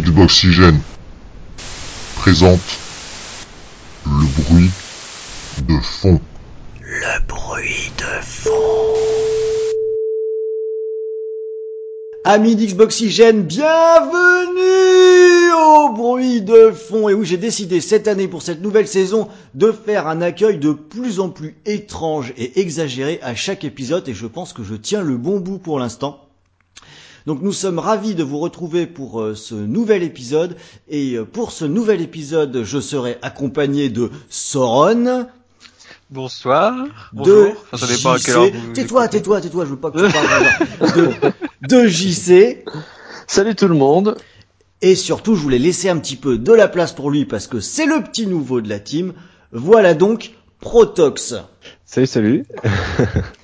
Xboxygène présente le bruit de fond. Le bruit de fond. Amis d'Xboxygène, bienvenue au bruit de fond. Et oui, j'ai décidé cette année pour cette nouvelle saison de faire un accueil de plus en plus étrange et exagéré à chaque épisode et je pense que je tiens le bon bout pour l'instant. Donc nous sommes ravis de vous retrouver pour euh, ce nouvel épisode et euh, pour ce nouvel épisode je serai accompagné de Soron, Bonsoir. de Bonjour. Enfin, Tais-toi, tais-toi, tais-toi, je veux pas que tu parles. de, de JC. Salut tout le monde. Et surtout, je voulais laisser un petit peu de la place pour lui parce que c'est le petit nouveau de la team. Voilà donc Protox. Salut, salut.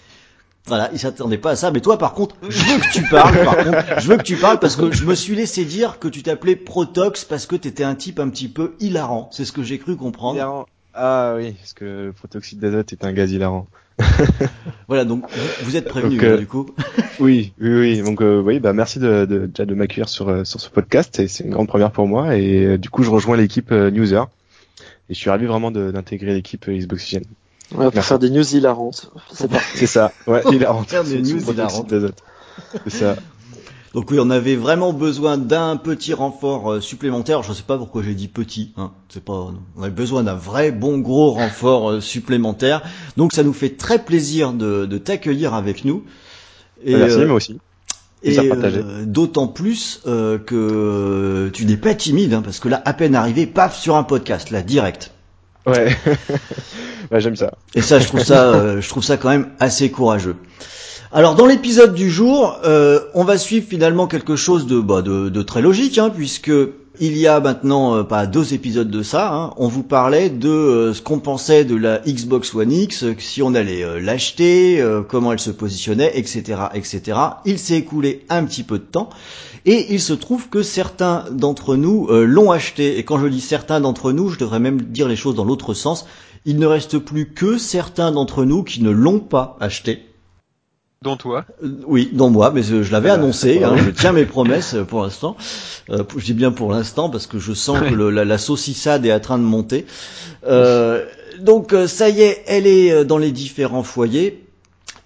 Voilà, il s'attendait pas à ça, mais toi par contre, je veux que tu parles, par contre, je veux que tu parles parce que je me suis laissé dire que tu t'appelais Protox parce que t'étais un type un petit peu hilarant, c'est ce que j'ai cru comprendre. Hilarant. Ah oui, parce que le protoxyde d'azote est un gaz hilarant. Voilà, donc vous- êtes prévenus Donc, euh, du coup. Oui, oui, oui. Donc euh, oui, bah merci de, de, déjà de m'accueillir sur euh, sur ce podcast. C'est une grande première pour moi et euh, du coup je rejoins l'équipe Newser et je suis ravi vraiment d'intégrer l'équipe euh, Va Merci. faire des news hilarantes. C'est ça. Ouais, hilarant. Faire des news hilarantes. C'est ça. Donc oui, on avait vraiment besoin d'un petit renfort euh, supplémentaire. Je sais pas pourquoi j'ai dit petit. Hein. C'est pas. On avait besoin d'un vrai bon gros renfort euh, supplémentaire. Donc ça nous fait très plaisir de, de t'accueillir avec nous. Et, merci, euh, moi aussi. et euh, d'autant plus euh, que tu n'es pas timide, hein, parce que là, à peine arrivé, paf, sur un podcast, là, direct. Ouais. ouais, j'aime ça. Et ça, je trouve ça, euh, je trouve ça quand même assez courageux. Alors, dans l'épisode du jour, euh, on va suivre finalement quelque chose de, bah, de, de très logique, hein, puisque il y a maintenant euh, pas deux épisodes de ça. hein, on vous parlait de ce qu'on pensait de la Xbox One X, si on allait l'acheter, comment elle se positionnait, etc., etc. Il s'est écoulé un petit peu de temps. Et il se trouve que certains d'entre nous euh, l'ont acheté. Et quand je dis certains d'entre nous, je devrais même dire les choses dans l'autre sens. Il ne reste plus que certains d'entre nous qui ne l'ont pas acheté. Dont toi. Euh, oui, dont moi, mais euh, je l'avais Voilà. annoncé. hein, je tiens mes promesses euh, pour l'instant. Euh, je dis bien pour l'instant parce que je sens que le- la, la saucissade est en train de monter. Euh, donc ça y est, elle est dans les différents foyers.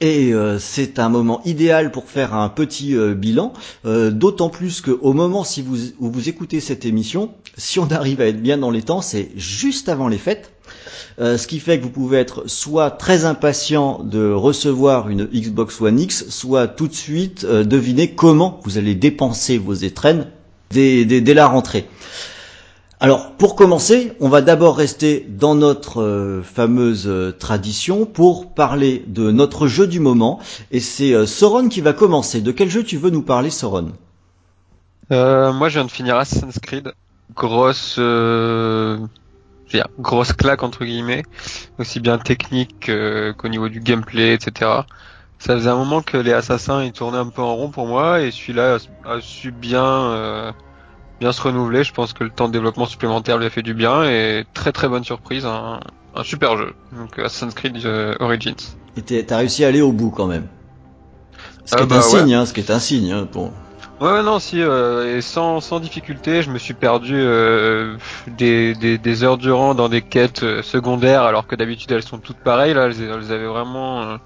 Et euh, c'est un moment idéal pour faire un petit euh, bilan, euh, d'autant plus qu'au moment si vous, où vous écoutez cette émission, si on arrive à être bien dans les temps, c'est juste avant les fêtes. Ce qui fait que vous pouvez être soit très impatient de recevoir une Xbox One X, soit tout de suite deviner comment vous allez dépenser vos étrennes dès la rentrée. Alors, pour commencer, on va d'abord rester dans notre euh, fameuse euh, tradition pour parler de notre jeu du moment. Et c'est euh, Sauron qui va commencer. De quel jeu tu veux nous parler, Euh, moi, je viens de finir Assassin's Creed. Grosse, grosse claque entre guillemets, aussi bien technique qu'au niveau du gameplay, etc. Ça faisait un moment que les assassins tournaient un peu en rond pour moi et celui-là a, a su bien, bien se renouveler. Je pense que le temps de développement supplémentaire lui a fait du bien et très très bonne surprise, un, un super jeu. Donc Assassin's Creed euh, Origins. Et t'as réussi à aller au bout quand même. Ce qui Ah est bah ouais. signe, hein, ce qui est un signe. Hein, pour... Ouais, ouais, non, si, euh, et sans, sans difficulté, je me suis perdu euh, des, des, des heures durant dans des quêtes secondaires, alors que d'habitude elles sont toutes pareilles. Là, elles, elles avaient vraiment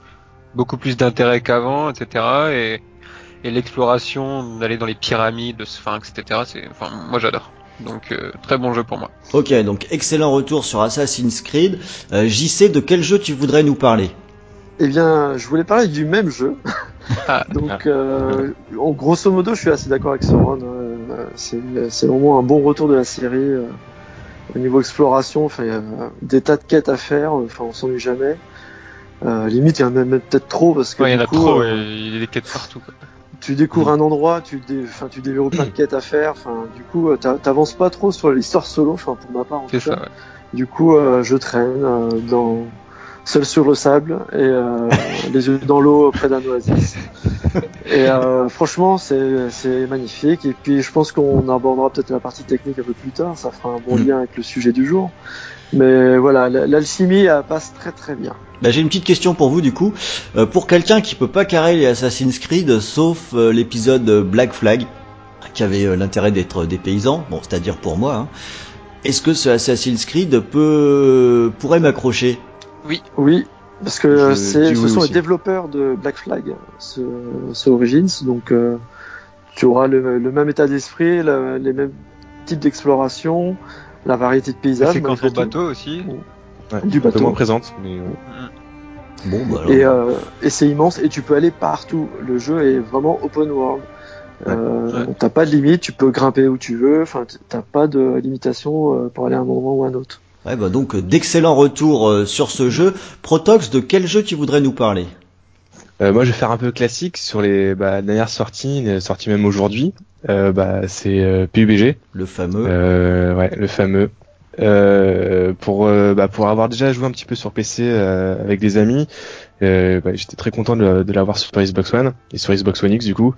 beaucoup plus d'intérêt qu'avant, etc. Et, et l'exploration, d'aller dans les pyramides, de Sphinx, etc. C'est, enfin, moi j'adore. Donc euh, très bon jeu pour moi. Ok, donc excellent retour sur Assassin's Creed. Euh, JC, de quel jeu tu voudrais nous parler? Eh bien, je voulais parler du même jeu. Ah, Donc, euh, en grosso modo, je suis assez d'accord avec Sauron. euh, c'est, c'est vraiment un bon retour de la série. euh, au niveau exploration, enfin, il y a des tas de quêtes à faire. Enfin, on s'ennuie jamais. Euh, limite, il y en a même peut-être trop parce que ouais, il y en a coup, trop, euh, il y a des quêtes partout. Quoi. Tu découvres un endroit, tu, dé... enfin, tu déverrouilles plein de quêtes à faire. Enfin, du coup, euh, t'a- t'avances pas trop sur l'histoire solo. Enfin, pour ma part, en tout cas. ouais. Du coup, euh, je traîne euh, dans seul sur le sable et euh, les yeux dans l'eau près d'un oasis. Et euh, franchement, c'est c'est magnifique. Et puis, je pense qu'on abordera peut-être la partie technique un peu plus tard. Ça fera un bon Mm. lien avec le sujet du jour. Mais voilà, l'alchimie elle passe très très bien. Bah, J'ai une petite question pour vous du coup. Euh, pour quelqu'un qui peut pas carrer les Assassin's Creed sauf euh, l'épisode Black Flag, qui avait euh, l'intérêt d'être des paysans, bon, c'est-à-dire pour moi. Hein. Est-ce que ce Assassin's Creed peut pourrait m'accrocher? Oui, parce que Je c'est, ce oui sont aussi. les développeurs de Black Flag, ce, ce Origins, donc euh, tu auras le, le même état d'esprit, les mêmes types d'exploration, la variété de paysages, au tout. bateau aussi. Ouais, Du un peu bateau. moins présente, mais ouais. Bon, bah alors. Et, euh, et c'est immense et tu peux aller partout. Le jeu est vraiment open world. Euh, Ouais. T'as pas de limite, tu peux grimper où tu veux. Enfin, t'as pas de limitation euh, pour aller à un endroit ou à un autre. Ouais, bah donc euh, d'excellents retours euh, sur ce jeu. Protox, de quel jeu tu voudrais nous parler? Euh, moi, je vais faire un peu classique sur les bah, dernières sorties, sorties même aujourd'hui. Euh, bah, c'est euh, PUBG, Le fameux. euh, ouais, le fameux. Euh, pour euh, bah, pour avoir déjà joué un petit peu sur PC euh, avec des amis, euh, bah, j'étais très content de, de l'avoir sur Xbox One et sur Xbox One X du coup.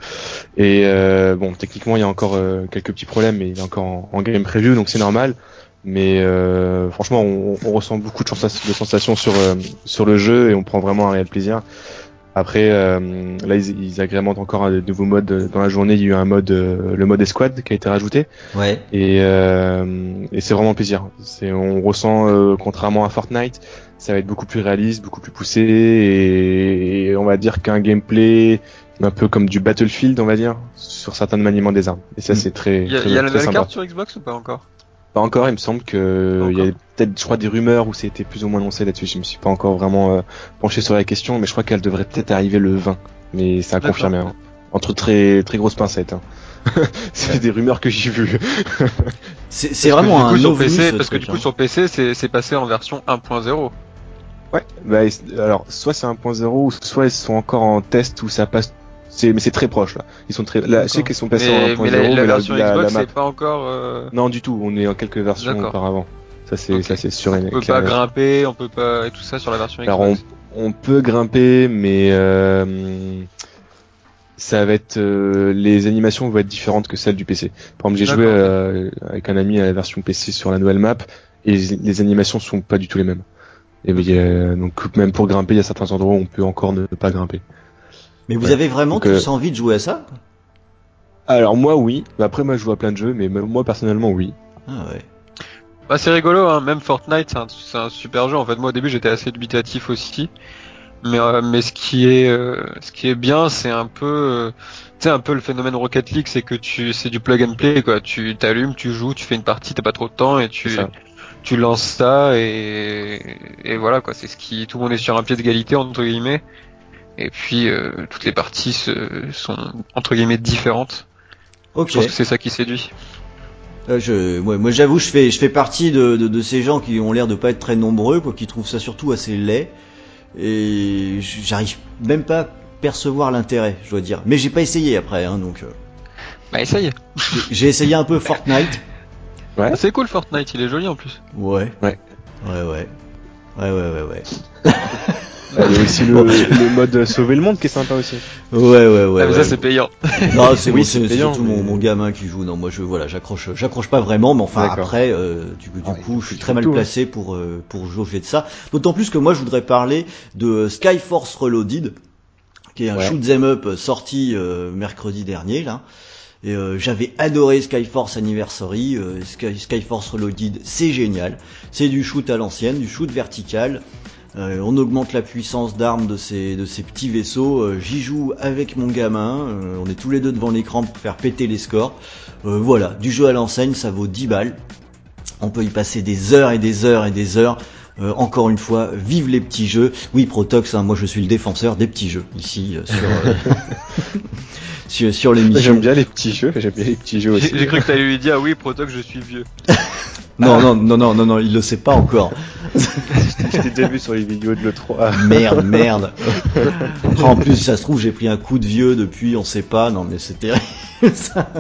Et euh, bon, techniquement, il y a encore euh, quelques petits problèmes, mais il est encore en, en game preview, donc c'est normal. Mais euh, franchement, on, on ressent beaucoup de, de sensations sur euh, sur le jeu et on prend vraiment un réel plaisir. Après, euh, là, ils, ils agrémentent encore un nouveau mode dans la journée. Il y a eu un mode, euh, le mode escouade qui a été rajouté Ouais. et, euh, et c'est vraiment plaisir. C'est, on ressent, euh, contrairement à Fortnite, ça va être beaucoup plus réaliste, beaucoup plus poussé et, et on va dire qu'un gameplay un peu comme du Battlefield, on va dire, sur certains maniements des armes. Et ça, Mm. c'est très, Il y a, très, y a la nouvelle sympa. carte sur Xbox ou pas encore? Pas encore, il me semble que il y a peut-être, je crois, des rumeurs où c'était plus ou moins annoncé là-dessus. Je me suis pas encore vraiment euh, penché sur la question, mais je crois qu'elle devrait peut-être arriver le 20. Mais D'accord. confirmer. hein. Entre très très grosses pincettes. Hein. c'est des rumeurs que j'ai vues. C'est c'est Parce que vraiment un sur ovni, PC, ce parce que du coup hein. sur PC c'est c'est passé en version 1.0. Ouais. Bah, alors, soit c'est 1.0, ou soit ils sont encore en test où ça passe. C'est, mais c'est très proche là. Ils sont très. Là, je sais qu'ils sont passés Mais, en 1.0, mais la, la mais version la, Xbox c'est pas encore. euh, Non, du tout. On est en quelques versions auparavant. Ça c'est, Ok. ça c'est sûr On peut pas grimper, on peut pas et tout ça sur la version Alors on, Xbox. on peut grimper, mais euh, ça va être euh, les animations vont être différentes que celles du PC. Par exemple, j'ai joué euh, avec un ami à la version PC sur la nouvelle map et les, animations sont pas du tout les mêmes. Et donc même pour grimper, il y a certains endroits où on peut encore ne pas grimper. Mais vous Ouais. avez vraiment Donc, euh, tous envie de jouer à ça Alors moi oui, Mais après moi je joue à plein de jeux, mais moi personnellement oui. Ah ouais. Bah c'est rigolo, hein. même Fortnite c'est un, super jeu. En fait, moi au début j'étais assez dubitatif aussi, mais euh, mais ce qui est euh, ce qui est bien, c'est un peu euh, tu sais un peu le phénomène Rocket League, c'est que tu c'est du plug and play quoi. Tu t'allumes, tu joues, tu fais une partie, t'as pas trop de temps et tu lances ça et et voilà quoi. C'est ce qui tout le monde est sur un pied d'égalité entre guillemets. Et puis euh, toutes les parties se, sont entre guillemets différentes. Ok. Je pense que c'est ça qui séduit. Euh, je, ouais, moi j'avoue, je fais, je fais partie de, de, de ces gens qui ont l'air de pas être très nombreux, quoi, qui trouvent ça surtout assez laid. Et j'arrive même pas à percevoir l'intérêt, je dois dire. Mais j'ai pas essayé après, hein, donc. euh, Bah essaye. j'ai- j'ai essayé un peu Fortnite. Ouais. Ah, c'est cool Fortnite, il est joli en plus. Ouais. Ouais. Ouais, ouais. Ouais, ouais, ouais, ouais. Il y a aussi le, le mode sauver le monde qui est sympa aussi. Ouais, ouais, ouais. ah, mais ouais. ça c'est payant. Non, c'est Oui, c'est surtout mon, mais- mon gamin qui joue. Non, moi je voilà, j'accroche, j'accroche pas vraiment, mais enfin après, euh, du, du Ah, coup, je suis très mal tout, hein. placé pour euh, pour jauger de ça. D'autant plus que moi, je voudrais parler de Skyforce Reloaded, qui est un Ouais. shoot 'em up sorti euh, mercredi dernier là. Et euh, j'avais adoré Skyforce Anniversary, euh, Sky, Skyforce Reloaded, c'est génial. C'est du shoot à l'ancienne, du shoot vertical. Euh, on augmente la puissance d'armes de ces, de ces petits vaisseaux. Euh, J'y joue avec mon gamin. Euh, on est tous les deux devant l'écran pour faire péter les scores. Voilà, du jeu à l'enseigne, ça vaut 10 balles. On peut y passer des heures et des heures et des heures. Euh, encore une fois, vive les petits jeux. Oui, Protox, hein, moi je suis le défenseur des petits jeux ici euh, sur, euh, sur, sur l'émission. J'aime bien les petits jeux, j'aime bien les petits jeux aussi. J'ai cru que t'allais lui dire oui, Protox, je suis vieux. Non, non, non, non, non, non, il le sait pas encore. Je t'ai déjà vu sur les vidéos de l'E3. Merde, merde. En plus, ça se trouve, j'ai pris un coup de vieux depuis, on sait pas. Non, mais c'est terrible. ça.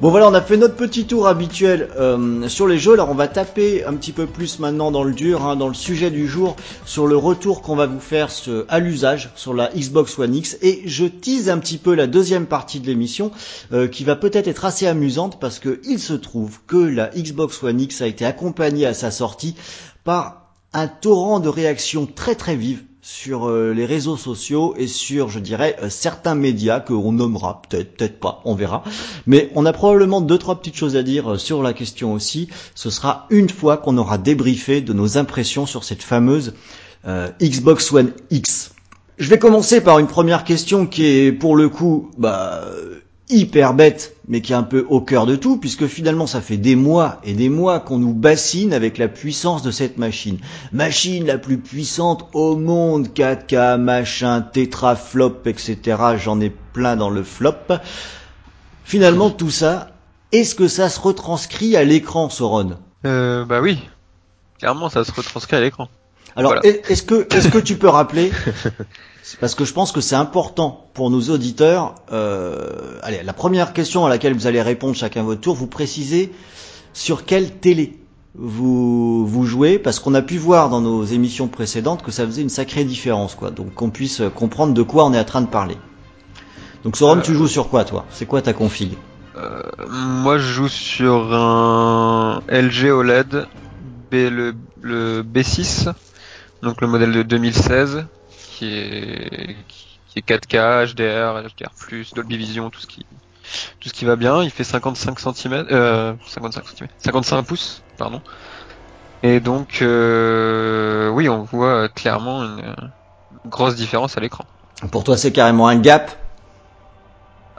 Bon voilà, on a fait notre petit tour habituel euh, sur les jeux. Alors on va taper un petit peu plus maintenant dans le dur, hein, dans le sujet du jour, sur le retour qu'on va vous faire à l'usage sur la Xbox One X. Et je tease un petit peu la deuxième partie de l'émission, euh, qui va peut-être être assez amusante parce que il se trouve que la Xbox One X a été accompagnée à sa sortie par un torrent de réactions très très vives sur euh, les réseaux sociaux et sur, je dirais, euh, certains médias que on nommera, peut-être, peut-être pas, on verra. Mais on a probablement deux, trois petites choses à dire euh, sur la question aussi. Ce sera une fois qu'on aura débriefé de nos impressions sur cette fameuse Xbox One X. Je vais commencer par une première question qui est pour le coup bah, hyper bête, mais qui est un peu au cœur de tout, puisque finalement ça fait des mois et des mois qu'on nous bassine avec la puissance de cette machine. Machine la plus puissante au monde, 4K, machin, tétraflop, etc. J'en ai plein dans le flop. Finalement tout ça, est-ce que ça se retranscrit à l'écran, Soron? Euh, bah oui. Clairement, ça se retranscrit à l'écran. Alors, Voilà. est-ce que, est-ce que tu peux rappeler Parce que je pense que c'est important pour nos auditeurs. Euh, allez, la première question à laquelle vous allez répondre chacun votre tour, vous précisez sur quelle télé vous vous jouez, parce qu'on a pu voir dans nos émissions précédentes que ça faisait une sacrée différence, quoi. Donc qu'on puisse comprendre de quoi on est en train de parler. Donc Soron, Euh, tu joues sur quoi, toi? C'est quoi ta config? Euh, moi, je joue sur un LG OLED B, le, le B6, donc le modèle de 2016, qui est qui est 4K, HDR, HDR+, Dolby Vision, tout ce qui tout ce qui va bien. Il fait 55 cm, euh, 55 cm, 55 pouces, pardon. Et donc, euh, oui, on voit clairement une grosse différence à l'écran. Pour toi, c'est carrément un gap.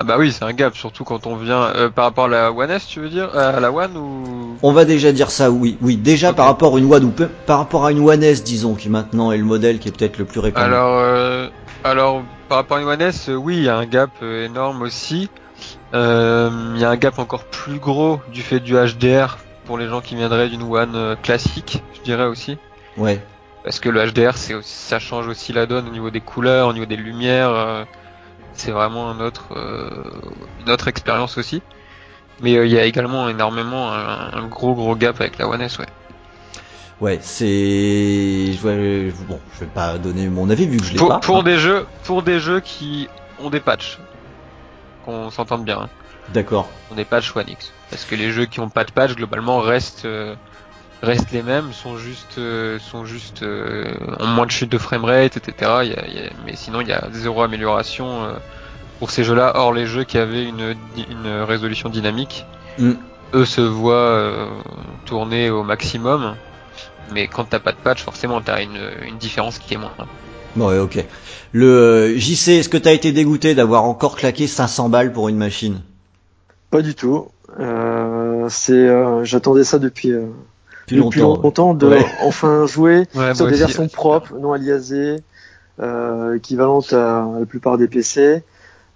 Ah bah oui, c'est un gap, surtout quand on vient euh, par rapport à la One S, tu veux dire, Euh, à la One ou? On va déjà dire ça, oui, oui. Déjà par rapport à une One ou peu- par rapport à une One S, disons, qui maintenant est le modèle qui est peut-être le plus répandu. Alors, euh, alors par rapport à une One S, oui, il y a un gap énorme aussi. Il y a un gap encore plus gros du fait du HDR pour les gens qui viendraient d'une One classique, je dirais aussi. Ouais. Parce que le HDR, c'est ça change aussi la donne au niveau des couleurs, au niveau des lumières. C'est vraiment un autre, euh, une autre expérience aussi. Mais euh, il y a également énormément un, un gros gros gap avec la One S, ouais. Ouais, c'est. Je vais... Bon, je vais pas donner mon avis vu que je l'ai Pour, pas. pour hein. des jeux, pour des jeux qui ont des patchs, qu'on s'entende bien. hein. D'accord. on des patchs One X. Parce que les jeux qui ont pas de patch globalement restent euh, restent les mêmes, sont juste euh, sont juste euh, ont moins de chute de framerate, etc. Il y a- il y a- mais sinon il y a zéro amélioration euh, pour ces jeux-là. Or les jeux qui avaient une une résolution dynamique, Hmm. eux se voient euh, tourner au maximum. Mais quand t'as pas de patch, forcément t'as une une différence qui est moindre. Bon, ouais, ok. Le euh, JC, est-ce que t'as été dégoûté d'avoir encore claqué 500 balles pour une machine? Pas du tout. Euh, c'est, euh, j'attendais ça depuis, euh, Depuis depuis longtemps. longtemps de Ouais. enfin jouer Ouais, sur des aussi, versions propres, non aliasées, euh, équivalentes à la plupart des PC.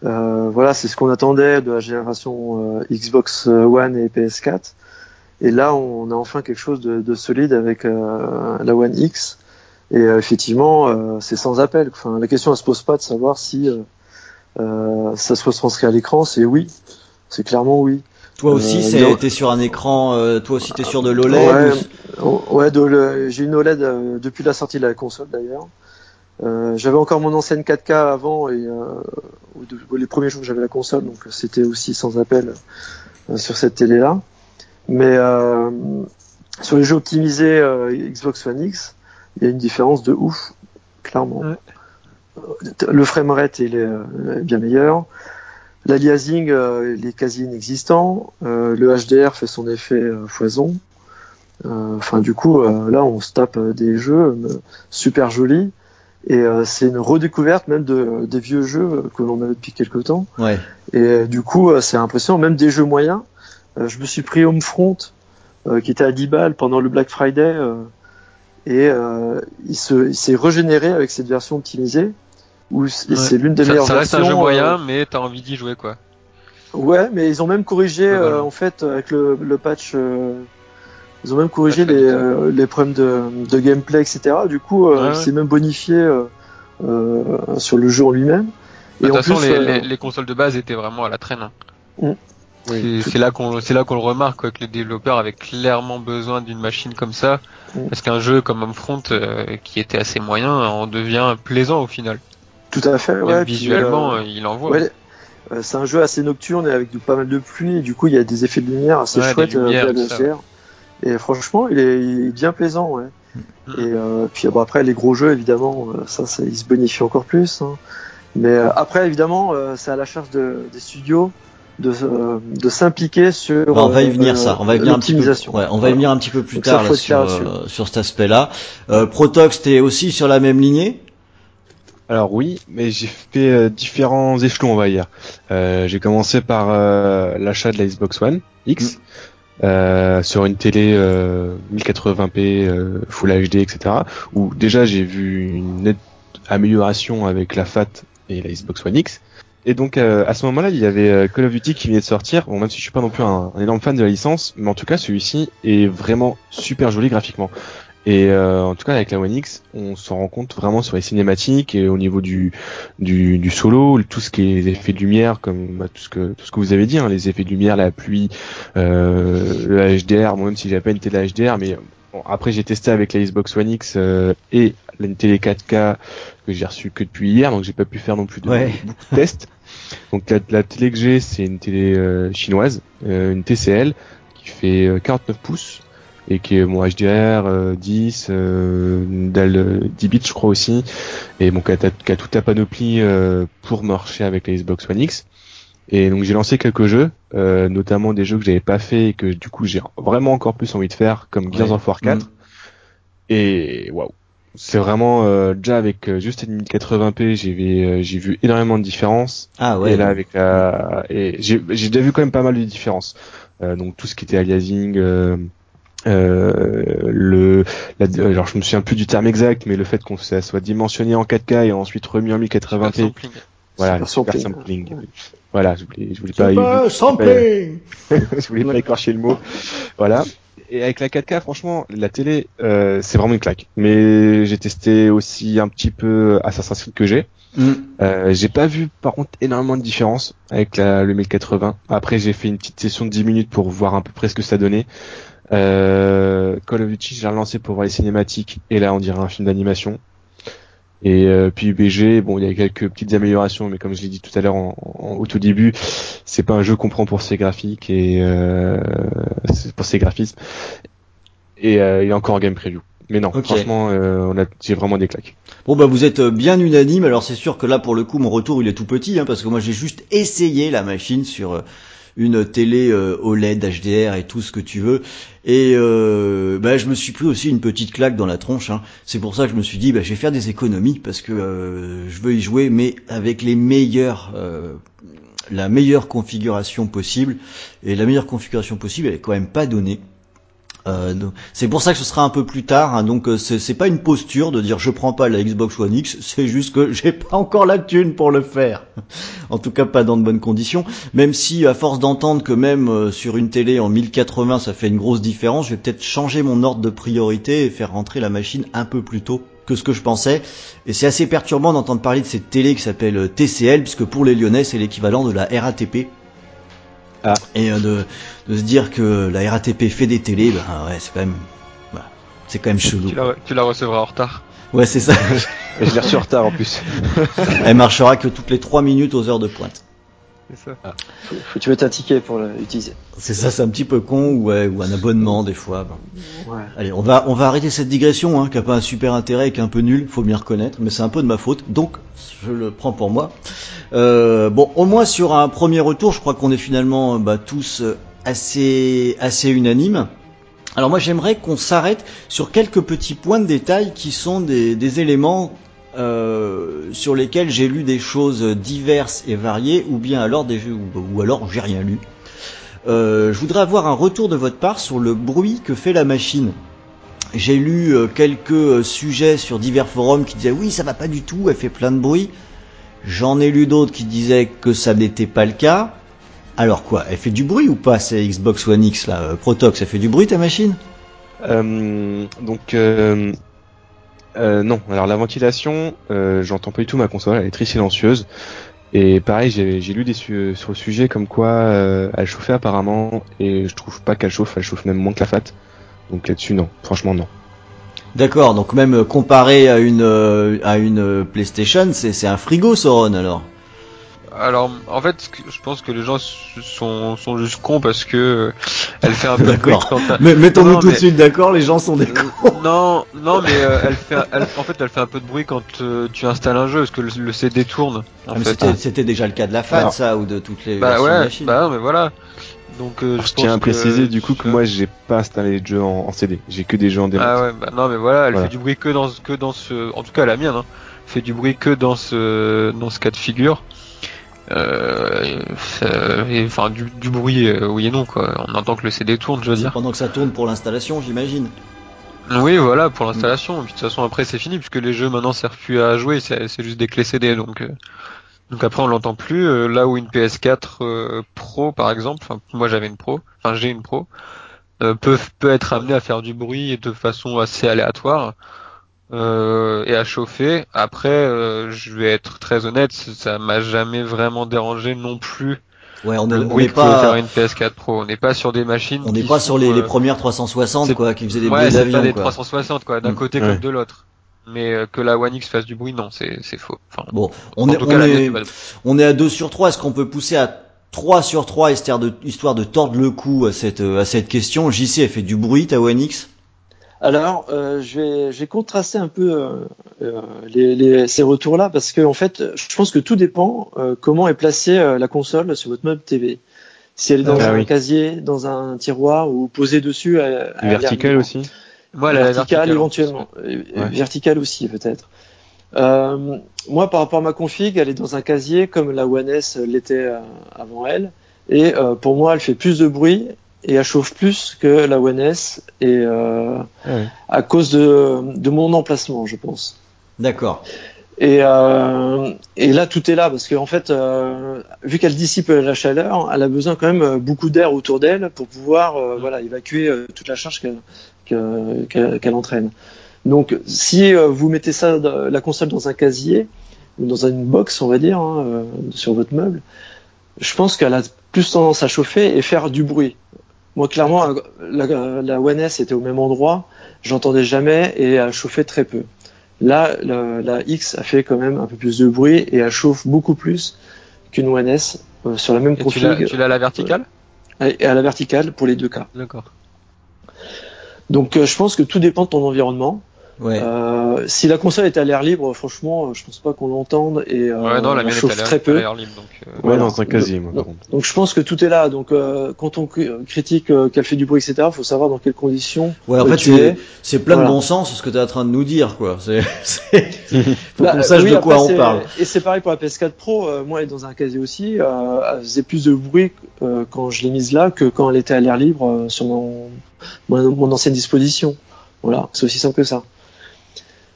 Euh, voilà, c'est ce qu'on attendait de la génération euh, Xbox One et PS4. Et là, on a enfin quelque chose de, de solide avec euh, la One X. Et euh, effectivement, euh, c'est sans appel. Enfin, la question ne se pose pas de savoir si euh, euh, ça se retranscrit à l'écran. C'est oui, c'est clairement oui. Toi aussi, Euh, t'es sur un écran. euh, toi aussi, t'es sur de l'OLED. Ouais, ou- Ouais, de le- j'ai une OLED euh, depuis la sortie de la console d'ailleurs. Euh, j'avais encore mon ancienne 4K avant et euh, les premiers jours que j'avais la console, donc c'était aussi sans appel euh, sur cette télé-là. Mais euh, sur les jeux optimisés euh, Xbox One X, il y a une différence de ouf, clairement. Ouais. Le framerate il est euh, bien meilleur. L'aliasing euh, il est quasi inexistant. Euh, le HDR fait son effet euh, foison. Euh, Enfin, du coup, euh, là, on se tape euh, des jeux euh, super jolis. Et euh, c'est une redécouverte même de, des vieux jeux que l'on avait depuis quelques temps. Ouais. Et euh, du coup, euh, c'est impressionnant, même des jeux moyens. Euh, je me suis pris Homefront, euh, qui était à 10 balles pendant le Black Friday, euh, et euh, il se- il s'est régénéré avec cette version optimisée, où c- Ouais. c'est l'une des Ça, meilleures ça reste un jeu euh, moyen, mais t'as envie d'y jouer quoi. Ouais, mais ils ont même corrigé, voilà. euh, en fait, avec le, le patch, euh, ils ont même corrigé les, euh, problèmes de, de gameplay, etc. Du coup, euh, Ouais, ouais. c'est même bonifié euh, euh, sur le jeu en lui-même. De Et toute façon, plus, les, euh, les, les consoles de base étaient vraiment à la traîne. hein. Mm. Oui. C'est là qu'on c'est là qu'on le remarque quoi, que les développeurs avaient clairement besoin d'une machine comme ça Mm. parce qu'un jeu comme Homefront euh, qui était assez moyen en devient plaisant au final. Tout à fait, ouais. puis, visuellement, euh, euh, il envoie. ouais, euh, c'est un jeu assez nocturne et avec pas mal de pluie. Et du coup, il y a des effets de lumière assez Ouais, chouettes euh, lumières. Et franchement, il est, il est bien plaisant. Ouais. Et euh, puis bon, après, les gros jeux, évidemment, ça, ça, ils se bonifient encore plus. hein. Mais euh, après, évidemment, euh, c'est à la charge de, des studios de, euh, de s'impliquer sur Bah, on va y euh, venir ça, on va y venir un petit peu. l'optimisation. Ouais, on va y Voilà. venir un petit peu plus Donc tard là, sur, euh, sur cet aspect-là. Euh, Protox, t'es aussi sur la même lignée? Alors oui, mais j'ai fait euh, différents échelons, on va dire. Euh, j'ai commencé par euh, l'achat de la Xbox One X euh, sur une télé euh, 1080p euh, Full HD, etc. Où déjà j'ai vu une nette amélioration avec la FAT et la Xbox One X. Et donc euh, à ce moment-là, il y avait Call of Duty qui venait de sortir. Bon, même si je suis pas non plus un, un énorme fan de la licence, mais en tout cas celui-ci est vraiment super joli graphiquement. Et euh, en tout cas avec la One X, on s'en rend compte vraiment sur les cinématiques et au niveau du du, du solo, tout ce qui est les effets de lumière, comme bah, tout ce que tout ce que vous avez dit, hein, les effets de lumière, la pluie, euh, le HDR. Bon, même si j'ai pas une télé HDR, mais bon, après j'ai testé avec la Xbox One X euh, et une télé 4K que j'ai reçue que depuis hier, donc j'ai pas pu faire non plus de, Ouais. beaucoup de tests. Donc la, la télé que j'ai, c'est une télé euh, chinoise, euh, une TCL qui fait euh, 49 pouces et qui est mon HDR euh, 10, euh, une dalle euh, 10 bits je crois aussi, et bon qui a, qui a toute la panoplie euh, pour marcher avec la Xbox One X. Et donc j'ai lancé quelques jeux, euh, notamment des jeux que j'avais pas fait et que du coup j'ai vraiment encore plus envie de faire, comme Gears Ouais. of War 4. Mm. Et waouh, c'est vraiment euh, déjà avec euh, juste une 1080p, j'ai vu, euh, j'ai vu énormément de différences. Ah ouais. Et là avec la et j'ai j'ai déjà vu quand même pas mal de différences. Euh, donc tout ce qui était aliasing, euh, le la, alors je me souviens plus du terme exact, mais le fait qu'on ça soit dimensionné en 4K et ensuite remis en 1080p, Sampling. voilà, Super super sampling. Voilà, je voulais je voulais pas Super sampling je voulais pas écorcher le mot. Voilà. Et avec la 4K, franchement, la télé, euh, c'est vraiment une claque. Mais j'ai testé aussi un petit peu Assassin's Creed que j'ai. Mm. Euh, j'ai pas vu par contre énormément de différence avec la, le 1080. Après j'ai fait une petite session de 10 minutes pour voir à peu près ce que ça donnait. Euh, Call of Duty j'ai relancé pour voir les cinématiques et là on dirait un film d'animation. Et euh, puis BG, bon il y a quelques petites améliorations mais comme je l'ai dit tout à l'heure en, en- au tout début, c'est pas un jeu qu'on prend pour ses graphiques et euh, pour ses graphismes. Et euh, il est encore en game preview. Mais non, franchement, euh, on a, j'ai vraiment des claques. Bon bah vous êtes euh, bien unanime, alors c'est sûr que là pour le coup mon retour il est tout petit, hein, parce que moi j'ai juste essayé la machine sur euh, une télé euh, OLED, HDR et tout ce que tu veux, et euh, bah, je me suis pris aussi une petite claque dans la tronche, hein. c'est pour ça que je me suis dit bah, je vais faire des économies, parce que euh, je veux y jouer, mais avec les meilleurs... euh, la meilleure configuration possible. Et la meilleure configuration possible elle est quand même pas donnée euh, c'est pour ça que ce sera un peu plus tard. hein, donc euh, c'est c'est pas une posture de dire je prends pas la Xbox One X. C'est juste que j'ai pas encore la thune pour le faire. en tout cas pas dans de bonnes conditions. Même si à force d'entendre que même euh, sur une télé en 1080 ça fait une grosse différence, je vais peut-être changer mon ordre de priorité et faire rentrer la machine un peu plus tôt que ce que je pensais. Et c'est assez perturbant d'entendre parler de cette télé qui s'appelle euh, TCL, puisque pour les Lyonnais c'est l'équivalent de la RATP. Ah. Et euh, de, de se dire que la RATP fait des télés, ben ouais, c'est quand même, voilà, c'est quand même chelou. Tu la, tu la recevras en retard. Ouais, c'est ça. Et je l'ai reçu en retard en plus. Elle marchera que toutes les 3 minutes aux heures de pointe. C'est ça. Faut, tu mettes un ticket pour l'utiliser. C'est ça, c'est un petit peu con, ou, ouais, ou un abonnement des fois. ben. Ouais. Allez, on va, on va arrêter cette digression, hein, qui a pas un super intérêt et qui est un peu nul, faut bien reconnaître, mais c'est un peu de ma faute, donc je le prends pour moi. Euh, bon, au moins sur un premier retour, je crois qu'on est finalement bah, tous euh, assez, assez unanimes. Alors moi j'aimerais qu'on s'arrête sur quelques petits points de détail qui sont des, des éléments euh, sur lesquels j'ai lu des choses diverses et variées, ou bien alors des ou, alors j'ai rien lu. Euh, je voudrais avoir un retour de votre part sur le bruit que fait la machine. J'ai lu euh, quelques sujets sur divers forums qui disaient oui ça va pas du tout, elle fait plein de bruit. J'en ai lu d'autres qui disaient que ça n'était pas le cas. Alors quoi, elle fait du bruit ou pas C'est Xbox One X là, Protox, elle fait du bruit ta machine? Donc euh, euh, non. Alors la ventilation, euh, j'entends pas du tout ma console. Elle est très silencieuse. Et pareil, j'ai lu des su- sur le sujet comme quoi euh, elle chauffait apparemment, et je trouve pas qu'elle chauffe. Elle chauffe même moins que la FAT. Donc là-dessus, non. Franchement, non. D'accord, donc même euh, comparé à une euh, à une euh, PlayStation, c'est c'est un frigo Sauron alors? Alors, en fait, je pense que les gens sont, sont juste cons parce que Elle fait un peu de bruit D'accord. Mais mettons-nous Non, tout de suite d'accord, les gens sont des cons. Euh, non, non, mais euh, elle fait, elle- en fait, elle fait un peu de bruit quand euh, tu installes un jeu, parce que le, le CD tourne. En Ah, fait. c'était, c'était déjà le cas de la Alors- ça, ou de toutes les Bah de ouais, machines. bah non, mais voilà. Donc, euh, Je je tiens à préciser que- du coup que moi j'ai pas installé de jeu en, en CD, j'ai que des jeux en démo. Ah ouais, bah non, mais voilà, elle Voilà. fait du bruit que dans, que dans ce, en tout cas la mienne, hein, fait du bruit que dans ce, dans ce cas de figure. Euh, et, enfin, du, du bruit, euh, oui et non, quoi. On entend que le CD tourne, je veux dire. pendant que ça tourne pour l'installation, j'imagine. Oui, voilà, pour l'installation. Et puis de toute façon, après, c'est fini, puisque les jeux maintenant servent plus à jouer, c'est c'est juste des clés CD, donc. euh, donc après, on l'entend plus. euh, là où une PS4 euh, Pro, par exemple, enfin, moi j'avais une Pro, enfin j'ai une Pro, euh, peut peut être amené à faire du bruit de façon assez aléatoire euh, et à chauffer. Après, euh, je vais être très honnête, ça m'a jamais vraiment dérangé non plus Ouais, on n'est pouvait faire pas, une PS4 Pro. On n'est pas sur des machines. on n'est pas sur sont, les, les euh, premières 360, c'est- quoi, qui faisaient des ouais, bruits c'est d'avion, pas des quoi. 360 quoi, d'un Mm. côté Ouais. comme de l'autre. Mais euh, que la One X fasse du bruit, non, c'est c'est faux. Enfin, Bon, on en est, tout on cas, est, mienne, pas- on est à 2 sur 3. Est-ce qu'on peut pousser à 3 sur 3 histoire de, histoire de tordre le cou à cette, euh, à cette question? JC, elle fait du bruit, ta One X? Alors, euh, je vais, je vais contraster un peu euh, euh, les, les- ces retours-là parce que en fait, je pense que tout dépend euh, comment est placée euh, la console sur votre meuble TV. Si elle est dans Ah un oui. casier, dans un tiroir ou posée dessus, à, à Vertical l'air aussi. Vertical verticale, éventuellement, Euh, vertical aussi peut-être. Euh, moi, par rapport à ma config, elle est dans un casier comme la One S l'était avant elle, et euh, pour moi, elle fait plus de bruit et elle chauffe plus que la One S, et euh, Ouais. à cause de, de mon emplacement, je pense. D'accord. Et, euh, et là, tout est là parce qu'en fait, euh, vu qu'elle dissipe la chaleur, elle a besoin quand même beaucoup d'air autour d'elle pour pouvoir voilà évacuer toute la charge qu'elle que- qu'elle qu'elle entraîne. Donc, si vous mettez ça, la console dans un casier ou dans une box, on va dire, hein, sur votre meuble, je pense qu'elle a plus tendance à chauffer et faire du bruit. Moi, clairement, la, la One S était au même endroit, j'entendais jamais et elle chauffait très peu. Là, la, la X a fait quand même un peu plus de bruit et elle chauffe beaucoup plus qu'une One S euh, sur la même Et tu l'as config tu l'as à la verticale? Et à la verticale pour les deux cas. D'accord. Donc, euh, je pense que tout dépend de ton environnement. Ouais. Euh, si la console est à l'air libre, franchement, euh, je pense pas qu'on l'entende et euh, Ouais, non, la est chauffe à l'air- très peu. libre, donc. euh, Ouais, Voilà. dans un casier, moi, par contre. Donc je pense que tout est là. Donc euh, quand on cri- critique euh, qu'elle fait du bruit, etc., faut savoir dans quelles conditions. Ouais, en fait, tu c'est, es. c'est plein Voilà. de bon sens ce que tu es en train de nous dire, quoi. C'est, c'est- faut Bah, qu'on sache oui, de quoi après, on parle. Et c'est pareil pour la PS4 Pro. euh, moi, elle est dans un casier aussi. Euh, elle faisait plus de bruit euh, quand je l'ai mise là que quand elle était à l'air libre euh, sur mon, mon mon ancienne disposition. Voilà, c'est aussi simple que ça.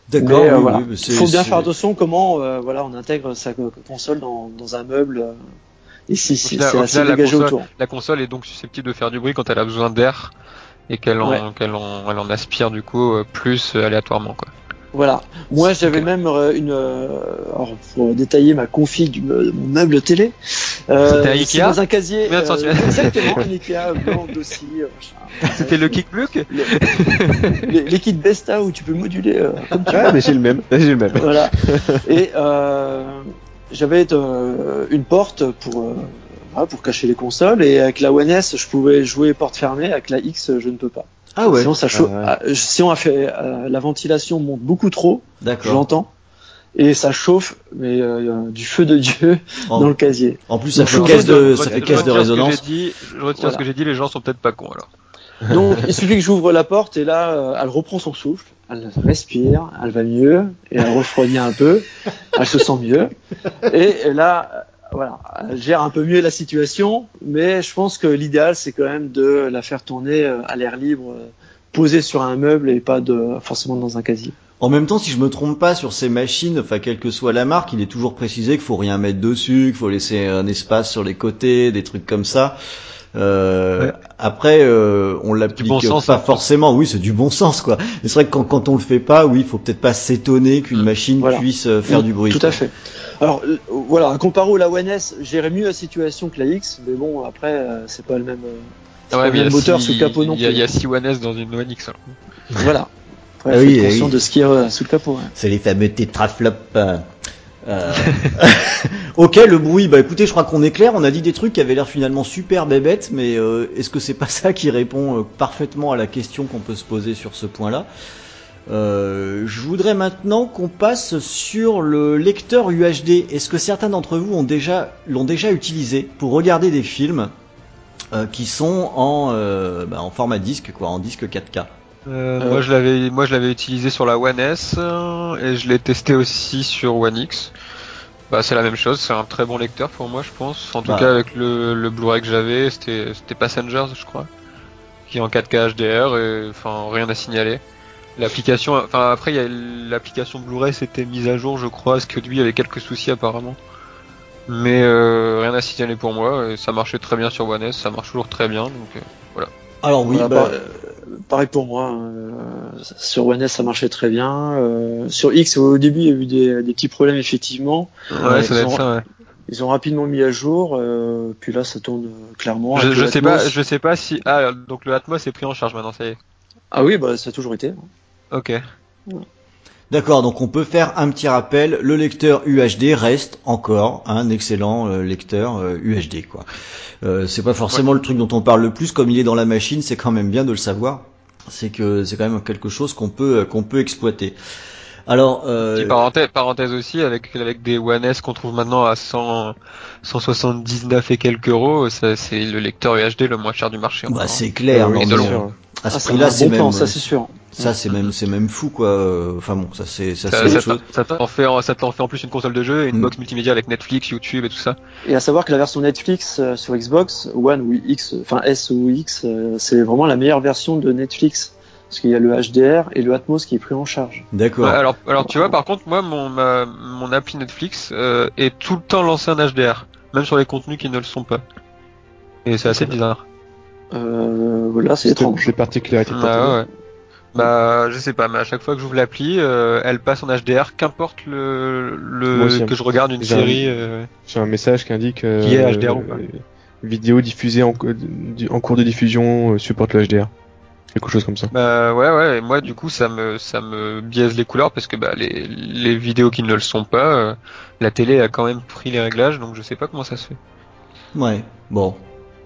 D'accord, Mais, euh, voilà. Il faut bien faire attention comment euh, voilà on intègre sa co- console dans, dans un meuble. euh, et si, si final- c'est assez final, la dégagé console- autour. La console est donc susceptible de faire du bruit quand elle a besoin d'air et qu'elle en, Ouais. qu'elle en, elle en aspire du coup plus aléatoirement quoi. Voilà. Moi, j'avais même euh, une. euh, alors, pour détailler ma config de mon meuble télé. C'était c'est Ikea dans un casier. Exactement, un Ikea blanc euh, machin. C'était le kickblock les, les kits Besta où tu peux moduler. euh, comme tu Ouais, mais j'ai le même. J'ai le même. voilà. Et euh, j'avais euh, une porte pour euh, pour cacher les consoles et avec la One S, je pouvais jouer porte fermée. Avec la X, je ne peux pas. Ah ouais, Sinon, ça chauffe. Ah ah, si on a fait euh, la ventilation monte beaucoup trop, d'accord. l'entends. Et ça chauffe, mais euh, du feu de Dieu En, dans le casier. en plus, ça Donc, fait caisse de, ça fait je caisse de retire ce que résonance. j'ai dit, je retire Voilà. ce que j'ai dit, les gens sont peut-être pas cons alors. Donc il suffit que j'ouvre la porte et là, euh, elle reprend son souffle, elle respire, elle va mieux et elle refroidit un peu, elle se sent mieux. Et, et là, voilà, gère un peu mieux la situation, mais je pense que l'idéal c'est quand même de la faire tourner euh, à l'air libre, euh, posée sur un meuble et pas de forcément dans un casier. En même temps, si je me trompe pas sur ces machines, enfin quelle que soit la marque, il est toujours précisé qu'il faut rien mettre dessus, qu'il faut laisser un espace sur les côtés, des trucs comme ça. Euh, Ouais. Après, euh, on l'applique bon sens, pas hein. forcément. Oui, c'est du bon sens, quoi. Mais c'est vrai que quand, quand on le fait pas, oui, il faut peut-être pas s'étonner qu'une machine Voilà. puisse euh, faire Oui, du bruit. Tout quoi. à fait. Alors euh, voilà, comparé au la One S, gérais mieux la situation que la X, mais bon après euh, c'est pas le même. euh, c'est pas Ouais, le même moteur sous capot non Il y a, plus. il y a 6 One S dans une One X. Voilà. Après, Ah faut oui, être eh conscient oui. de ce qu'il y a sous le capot. hein. C'est les fameux tétraflops. Euh. Ok, le bruit, bah écoutez, je crois qu'on est clair, on a dit des trucs qui avaient l'air finalement super bébêtes, mais euh, est-ce que c'est pas ça qui répond euh, parfaitement à la question qu'on peut se poser sur ce point-là? Je voudrais maintenant qu'on passe sur le lecteur UHD. Est-ce que certains d'entre vous l'ont déjà utilisé pour regarder des films qui sont en, bah, en format disque, quoi, en disque 4K Euh, Euh. Moi je l'avais, moi je l'avais utilisé sur la One S euh, et je l'ai testé aussi sur One X. Bah c'est la même chose, c'est un très bon lecteur pour moi je pense. En tout Bah. cas avec le, le Blu-ray que j'avais, c'était c'était Passengers je crois, qui est en 4K HDR et enfin rien à signaler. L'application, enfin après il y a l'application Blu-ray c'était mise à jour je crois, parce que lui il y avait quelques soucis apparemment. Mais euh, rien à signaler pour moi, et ça marchait très bien sur One S, ça marche toujours très bien donc. euh, Alors oui, Voilà, bah, par- pareil pour moi. hein. Euh, sur One S, ça marchait très bien. Euh, sur X, au début, il y a eu des, des petits problèmes, effectivement. Ouais, ça doit ils être ont- ça. Ouais. Ils ont rapidement mis à jour. euh, puis là, ça tourne clairement. Je, sais pas, je sais pas si ah donc le Atmos est pris en charge maintenant, ça y est. Ah oui, bah, ça a toujours été. Ok. D'accord, donc on peut faire un petit rappel. Le lecteur UHD reste encore un excellent euh, lecteur UHD, quoi. Euh, c'est pas forcément le truc dont on parle le plus, comme il est dans la machine, c'est quand même bien de le savoir. C'est que c'est quand même quelque chose qu'on peut euh, qu'on peut exploiter. Alors, euh, parenthèse, parenthèse aussi avec avec des One S qu'on trouve maintenant à 100 179 et quelques euros, ça c'est le lecteur UHD le moins cher du marché. bah, encore. c'est clair. Ah oui, non, à Ah, ce c'est prix-là, un c'est bon même plan, ça c'est sûr. ça, c'est même c'est même fou, quoi. Enfin bon, ça c'est ça, Ça, t'en- ça t'en fait en- ça t'en fait en plus une console de jeu et une Mm. box multimédia avec Netflix, YouTube et tout ça. Et à savoir que la version Netflix euh, sur Xbox One ou X, enfin S ou X, euh, c'est vraiment la meilleure version de Netflix. Parce qu'il y a le HDR et le Atmos qui est pris en charge. D'accord. Ouais, alors alors tu vois par contre moi mon ma, mon appli Netflix euh, est tout le temps lancé en HDR, même sur les contenus qui ne le sont pas. Et c'est assez bizarre. Euh, voilà, c'est étrange. des particularités de Ah ouais. Bah, je sais pas, mais à chaque fois que j'ouvre l'appli, euh, elle passe en HDR, qu'importe le, Moi le aussi, que je regarde une un- série. euh, J'ai un message qui indique euh, Qui est HDR ou pas vidéo diffusée en, cours de diffusion euh, supporte le HDR. Quelque chose comme ça. Bah ouais, ouais. Et moi, du coup, ça me ça me biaise les couleurs parce que bah les les vidéos qui ne le sont pas, euh, la télé a quand même pris les réglages, donc je sais pas comment ça se fait. Ouais. Bon.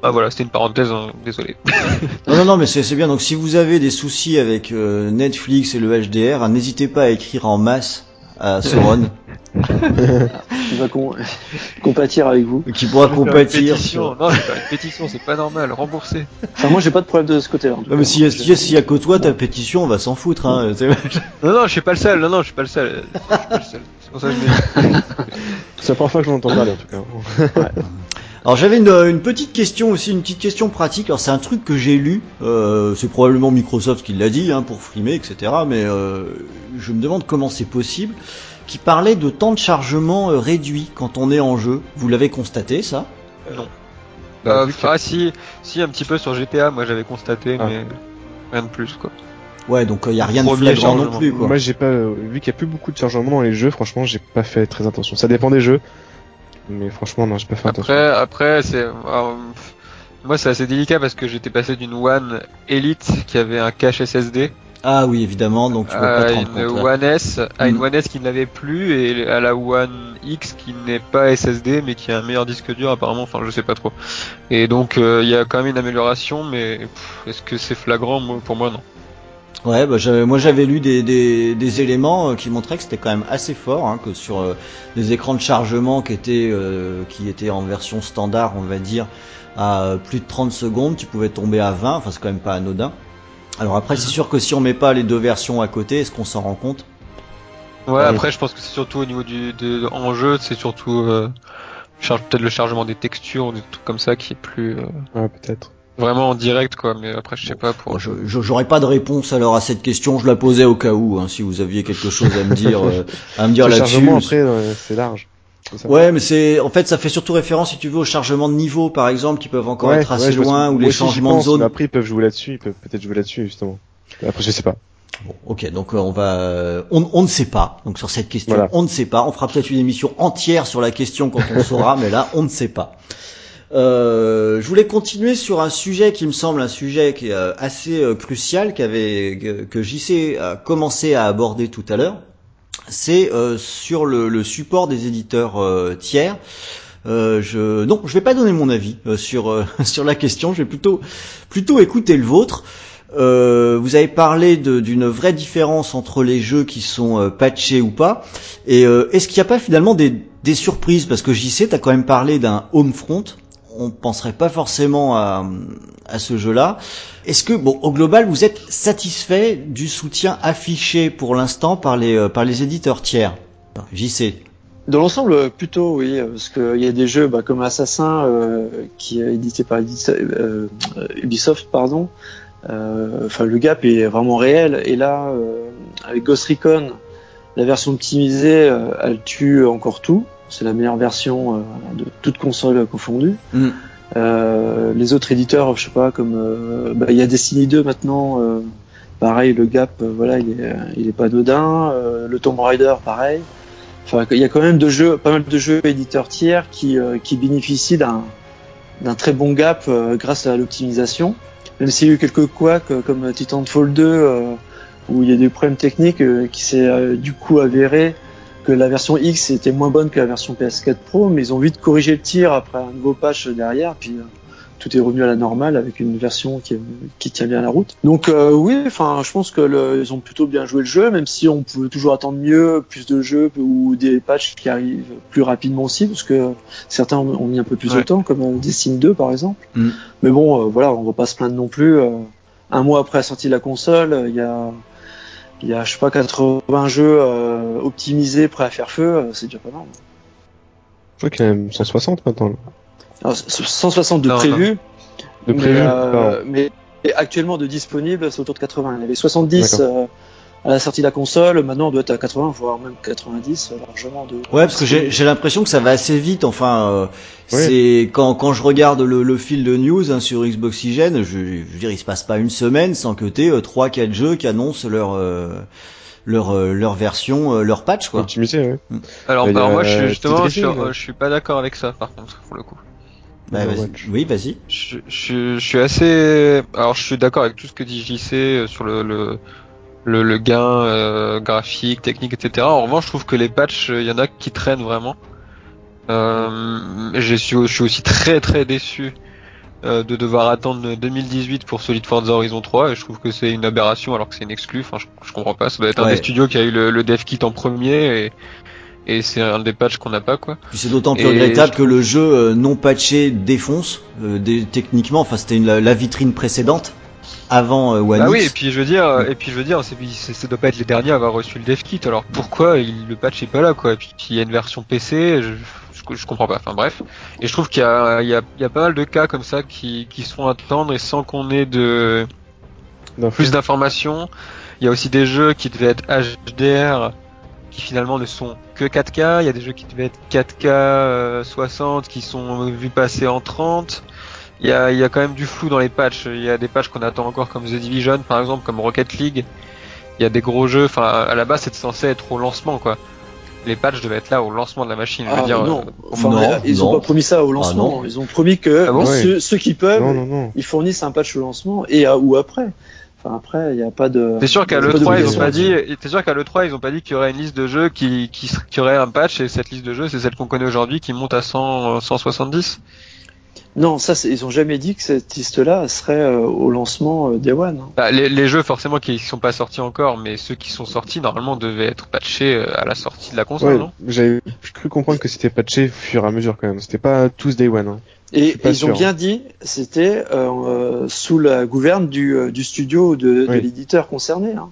Ah voilà, c'était une parenthèse, hein, désolé. Non, non, non, mais c'est c'est bien. Donc, si vous avez des soucis avec euh, Netflix et le HDR, n'hésitez pas à écrire en masse à Sauron, Il va compatir avec vous. qui pourra compatir. sur- Non, faire une pétition, c'est pas normal, remboursé. Enfin, moi, j'ai pas de problème de ce côté-là. Non, mais si s'il y, a- s'il y a que toi, ta pétition, on va s'en foutre. Hein. Non, non, je suis pas le seul. Non, non, je suis pas le seul. Je suis pas le seul. C'est pour ça que je. C'est la première fois que j'en entends parler en tout cas. Alors j'avais une, une petite question aussi, une petite question pratique. Alors c'est un truc que j'ai lu, euh, c'est probablement Microsoft qui l'a dit hein, pour frimer, etc. Mais euh, je me demande comment c'est possible. Qui parlait de temps de chargement euh, réduit quand on est en jeu. Vous l'avez constaté ça? Bah, Euh, vu que- ah si, si un petit peu sur GTA, moi j'avais constaté, Ah. mais rien de plus quoi. Ouais, donc il y a rien de flagrant non plus quoi. Moi j'ai pas euh, vu qu'il y a plus beaucoup de chargement dans les jeux, franchement j'ai pas fait très attention. Ça dépend des jeux. Mais franchement non, j'ai pas fait attention. Après, après c'est, moi c'est assez délicat parce que j'étais passé d'une One Elite qui avait un cache SSD Ah oui, évidemment, donc tu peux pas à te rendre une compte. One S, à une Mm. One S qui ne l'avait plus et à la One X qui n'est pas SSD mais qui a un meilleur disque dur apparemment. Enfin, je sais pas trop. Et donc euh, il y a quand même une amélioration, mais pff, est-ce que c'est flagrant? Moi, Pour moi, non. Ouais, bah, j'avais- moi j'avais lu des, des, des éléments euh, qui montraient que c'était quand même assez fort, hein, que sur euh, des écrans de chargement qui étaient, euh, qui étaient en version standard, on va dire, à euh, plus de 30 secondes, tu pouvais tomber à 20, enfin c'est quand même pas anodin. Alors après, c'est sûr que si on met pas les deux versions à côté, est-ce qu'on s'en rend compte? Ouais, après, je pense que c'est surtout au niveau du de, en jeu, c'est surtout euh, charge peut-être le chargement des textures ou des trucs comme ça qui est plus euh, Ouais, peut-être. Vraiment en direct quoi. Mais après, je sais pas pour. Bon, je- je- J'aurais pas de réponse alors à cette question, je la posais au cas où, hein, si vous aviez quelque chose à me dire, euh, à me dire Le là-dessus. chargement après euh, c'est large. Ouais, mais c'est en fait ça fait surtout référence si tu veux au chargement de niveau par exemple qui peuvent encore Ouais, être assez loin ou les changements de zone. mais Après ils peuvent jouer là-dessus, ils peuvent peut-être jouer là-dessus justement. Après je sais pas. Bon, ok, donc euh, on va, euh, on, on ne sait pas. Donc sur cette question, Voilà. on ne sait pas. On fera peut-être une émission entière sur la question quand on saura, mais là, on ne sait pas. Euh, je voulais continuer sur un sujet qui me semble un sujet qui est euh, assez euh, crucial, qu'avait que, JC a commencé à aborder tout à l'heure. c'est sur le, le support des éditeurs tiers. Euh, je non, je vais pas donner mon avis euh, sur euh, sur la question. Je vais plutôt plutôt écouter le vôtre. Vous avez parlé d'une vraie différence entre les jeux qui sont patchés ou pas. Et est-ce qu'il n'y a pas finalement des, des surprises? Parce que JC, tu as quand même parlé d'un Homefront. On penserait pas forcément à, ce jeu-là. Est-ce que, bon, au global, vous êtes satisfait du soutien affiché pour l'instant par les, euh, par les éditeurs tiers? JC. Dans l'ensemble, euh, plutôt oui, euh, parce qu'il y a des jeux bah, comme Assassin euh, qui est édité par euh, euh, Ubisoft, pardon. Euh, le gap est vraiment réel. Et là, euh, avec Ghost Recon, la version optimisée, euh, elle tue encore tout. C'est la meilleure version euh, de toutes consoles confondues. Mm. Euh, les autres éditeurs, je sais pas, comme euh, bah, il y a Destiny 2 maintenant. pareil, le gap, voilà, il est, il est pas anodin. Le Tomb Raider, pareil. Enfin, il y a quand même de jeux, pas mal de jeux éditeurs tiers qui, qui bénéficient d'un d'un très bon gap grâce à l'optimisation. Même s'il y a eu quelques couacs comme Titanfall 2 euh, où il y a des problèmes techniques qui s'est du coup avéré que la version X était moins bonne que la version PS4 Pro, mais ils ont vite corrigé le tir après un nouveau patch derrière, puis euh, tout est revenu à la normale avec une version qui, qui tient bien la route. Donc euh, oui, enfin, je pense que le- ils ont plutôt bien joué le jeu, même si on peut toujours attendre mieux, plus de jeux ou des patchs qui arrivent plus rapidement aussi, parce que certains ont mis un peu plus de temps, comme euh, Destiny 2 par exemple. Mm. Mais bon, euh, voilà, on va pas se plaindre non plus. un mois après la sortie de la console, il y a il y a, je sais pas, 80 jeux euh, optimisés, prêts à faire feu, euh, c'est déjà pas mal. Je crois qu'il y en a même 160 maintenant. là. Alors, c- 160 de Non, prévus, De mais, prévu. euh, mais actuellement de disponibles, c'est autour de 80. Il y avait 70 D'accord. euh, à la sortie de la console, maintenant on doit être à 80, voire même 90 euh, largement. De... Ouais, parce que j'ai j'ai l'impression que ça va assez vite. Enfin, euh, c'est quand quand je regarde le, le fil de news hein, sur Xboxygène, je, je veux dire, il se passe pas une semaine sans que t'aies euh, trois, quatre jeux qui annoncent leur euh, leur euh, leur version, euh, leur patch quoi. Optimisé, ouais. Il y alors moi, je suis euh, justement, je je suis pas d'accord avec ça, par contre, pour le coup. Bah, vas-y. Overwatch. oui, vas-y. Je, je, je suis assez, alors je suis d'accord avec tout ce que dit JC euh, sur le le, le, le gain euh, graphique, technique, etc. En revanche, je trouve que les patchs, il y en a qui traînent vraiment. Euh, je suis, je suis aussi très très déçu euh, de devoir attendre 2018 pour Solid Forza Horizon 3 et je trouve que c'est une aberration alors que c'est une exclue. Enfin, je, je comprends pas. Ça doit être un des studios qui a eu le, le dev kit en premier et et c'est un des patchs qu'on n'a pas quoi. C'est d'autant plus Et regrettable je que le jeu euh, non patché défonce euh, des- techniquement. Enfin, c'était la vitrine précédente avant euh, One Ah X. oui, et puis je veux dire, et puis je veux dire, c'est, c'est- ça doit pas être les derniers à avoir reçu le dev kit. Alors pourquoi il, le patch est pas là, quoi Et puis il y a une version PC, je, je, je comprends pas. Enfin bref, et je trouve qu'il y a, il y a, il y a pas mal de cas comme ça qui, qui se font attendre et sans qu'on ait de Non, plus d'informations. Il y a aussi des jeux qui devaient être HDR qui finalement ne sont que 4K. Il y a des jeux qui devaient être 4K euh, 60 qui sont vus passer en 30. Il y a, il y a quand même du flou dans les patchs. Il y a des patchs qu'on attend encore comme The Division par exemple, comme Rocket League. Il y a des gros jeux. Enfin, à la base, c'était censé être au lancement quoi. Les patchs devaient être là au lancement de la machine. Je veux Ah, dire, non, euh, enfin, non, ils ont non. pas promis ça au lancement. non. ils ont promis que Ah bon ceux, ceux qui peuvent, non, non, non. ils fournissent un patch au lancement et à, ou après. Enfin après, il n'y a pas de. T'es sûr qu'à il y a l'E3 ils ont pas dit, t'es sûr qu'à l'E3 ils ont pas dit qu'il y aurait une liste de jeux qui, qui, qui aurait un patch et cette liste de jeux c'est celle qu'on connaît aujourd'hui qui monte à 100, euh, 170 Non, ça, c'est- ils ont jamais dit que cette liste-là serait euh, au lancement euh, Day One. hein. bah, les, les jeux forcément qui sont pas sortis encore mais ceux qui sont sortis normalement devaient être patchés euh, à la sortie de la console Ouais, non? j'avais cru comprendre que c'était patché au fur et à mesure quand même. C'était pas tous day one. Hein. Et ils ont bien dit, c'était sous la gouverne du, du studio ou de, de Oui. l'éditeur concerné. hein.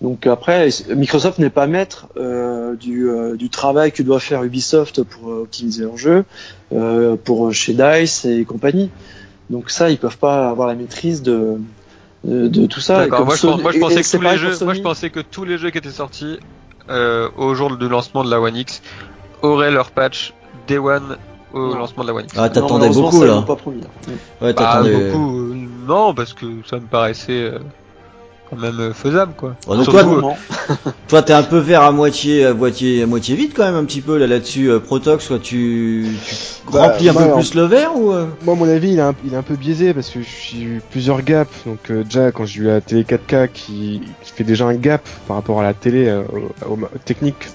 Donc après, Microsoft n'est pas maître euh, du, euh, du travail que doit faire Ubisoft pour euh, optimiser leur jeu, euh, pour chez Dice et compagnie. Donc ça, ils peuvent pas avoir la maîtrise de, de, de tout ça. D'accord. Moi, je, Sony- pense- moi je et- pensais que tous les jeux, moi je Sony. pensais que tous les jeux qui étaient sortis euh, au jour de lancement de la One X auraient leur patch Day One au Non. lancement de la One X. Ah, Non, t'attendais beaucoup ça, là. l'ont pas promis. Ouais, Bah, t'attendais. beaucoup, euh, non, parce que ça me paraissait euh, quand même euh, faisable quoi. Bon, donc toi, euh, Toi, t'es un peu vert à moitié, à moitié, à moitié vide quand même un petit peu là là-dessus. euh, Protox, toi, tu, tu Bah, remplis un peu alors- plus le verre ou euh Moi, à mon avis, il est un, il est un peu biaisé parce que j'ai eu plusieurs gaps. Donc, euh, déjà, quand j'ai eu la télé 4K qui, qui fait déjà un gap par rapport à la télé euh, au- au- aux techniques,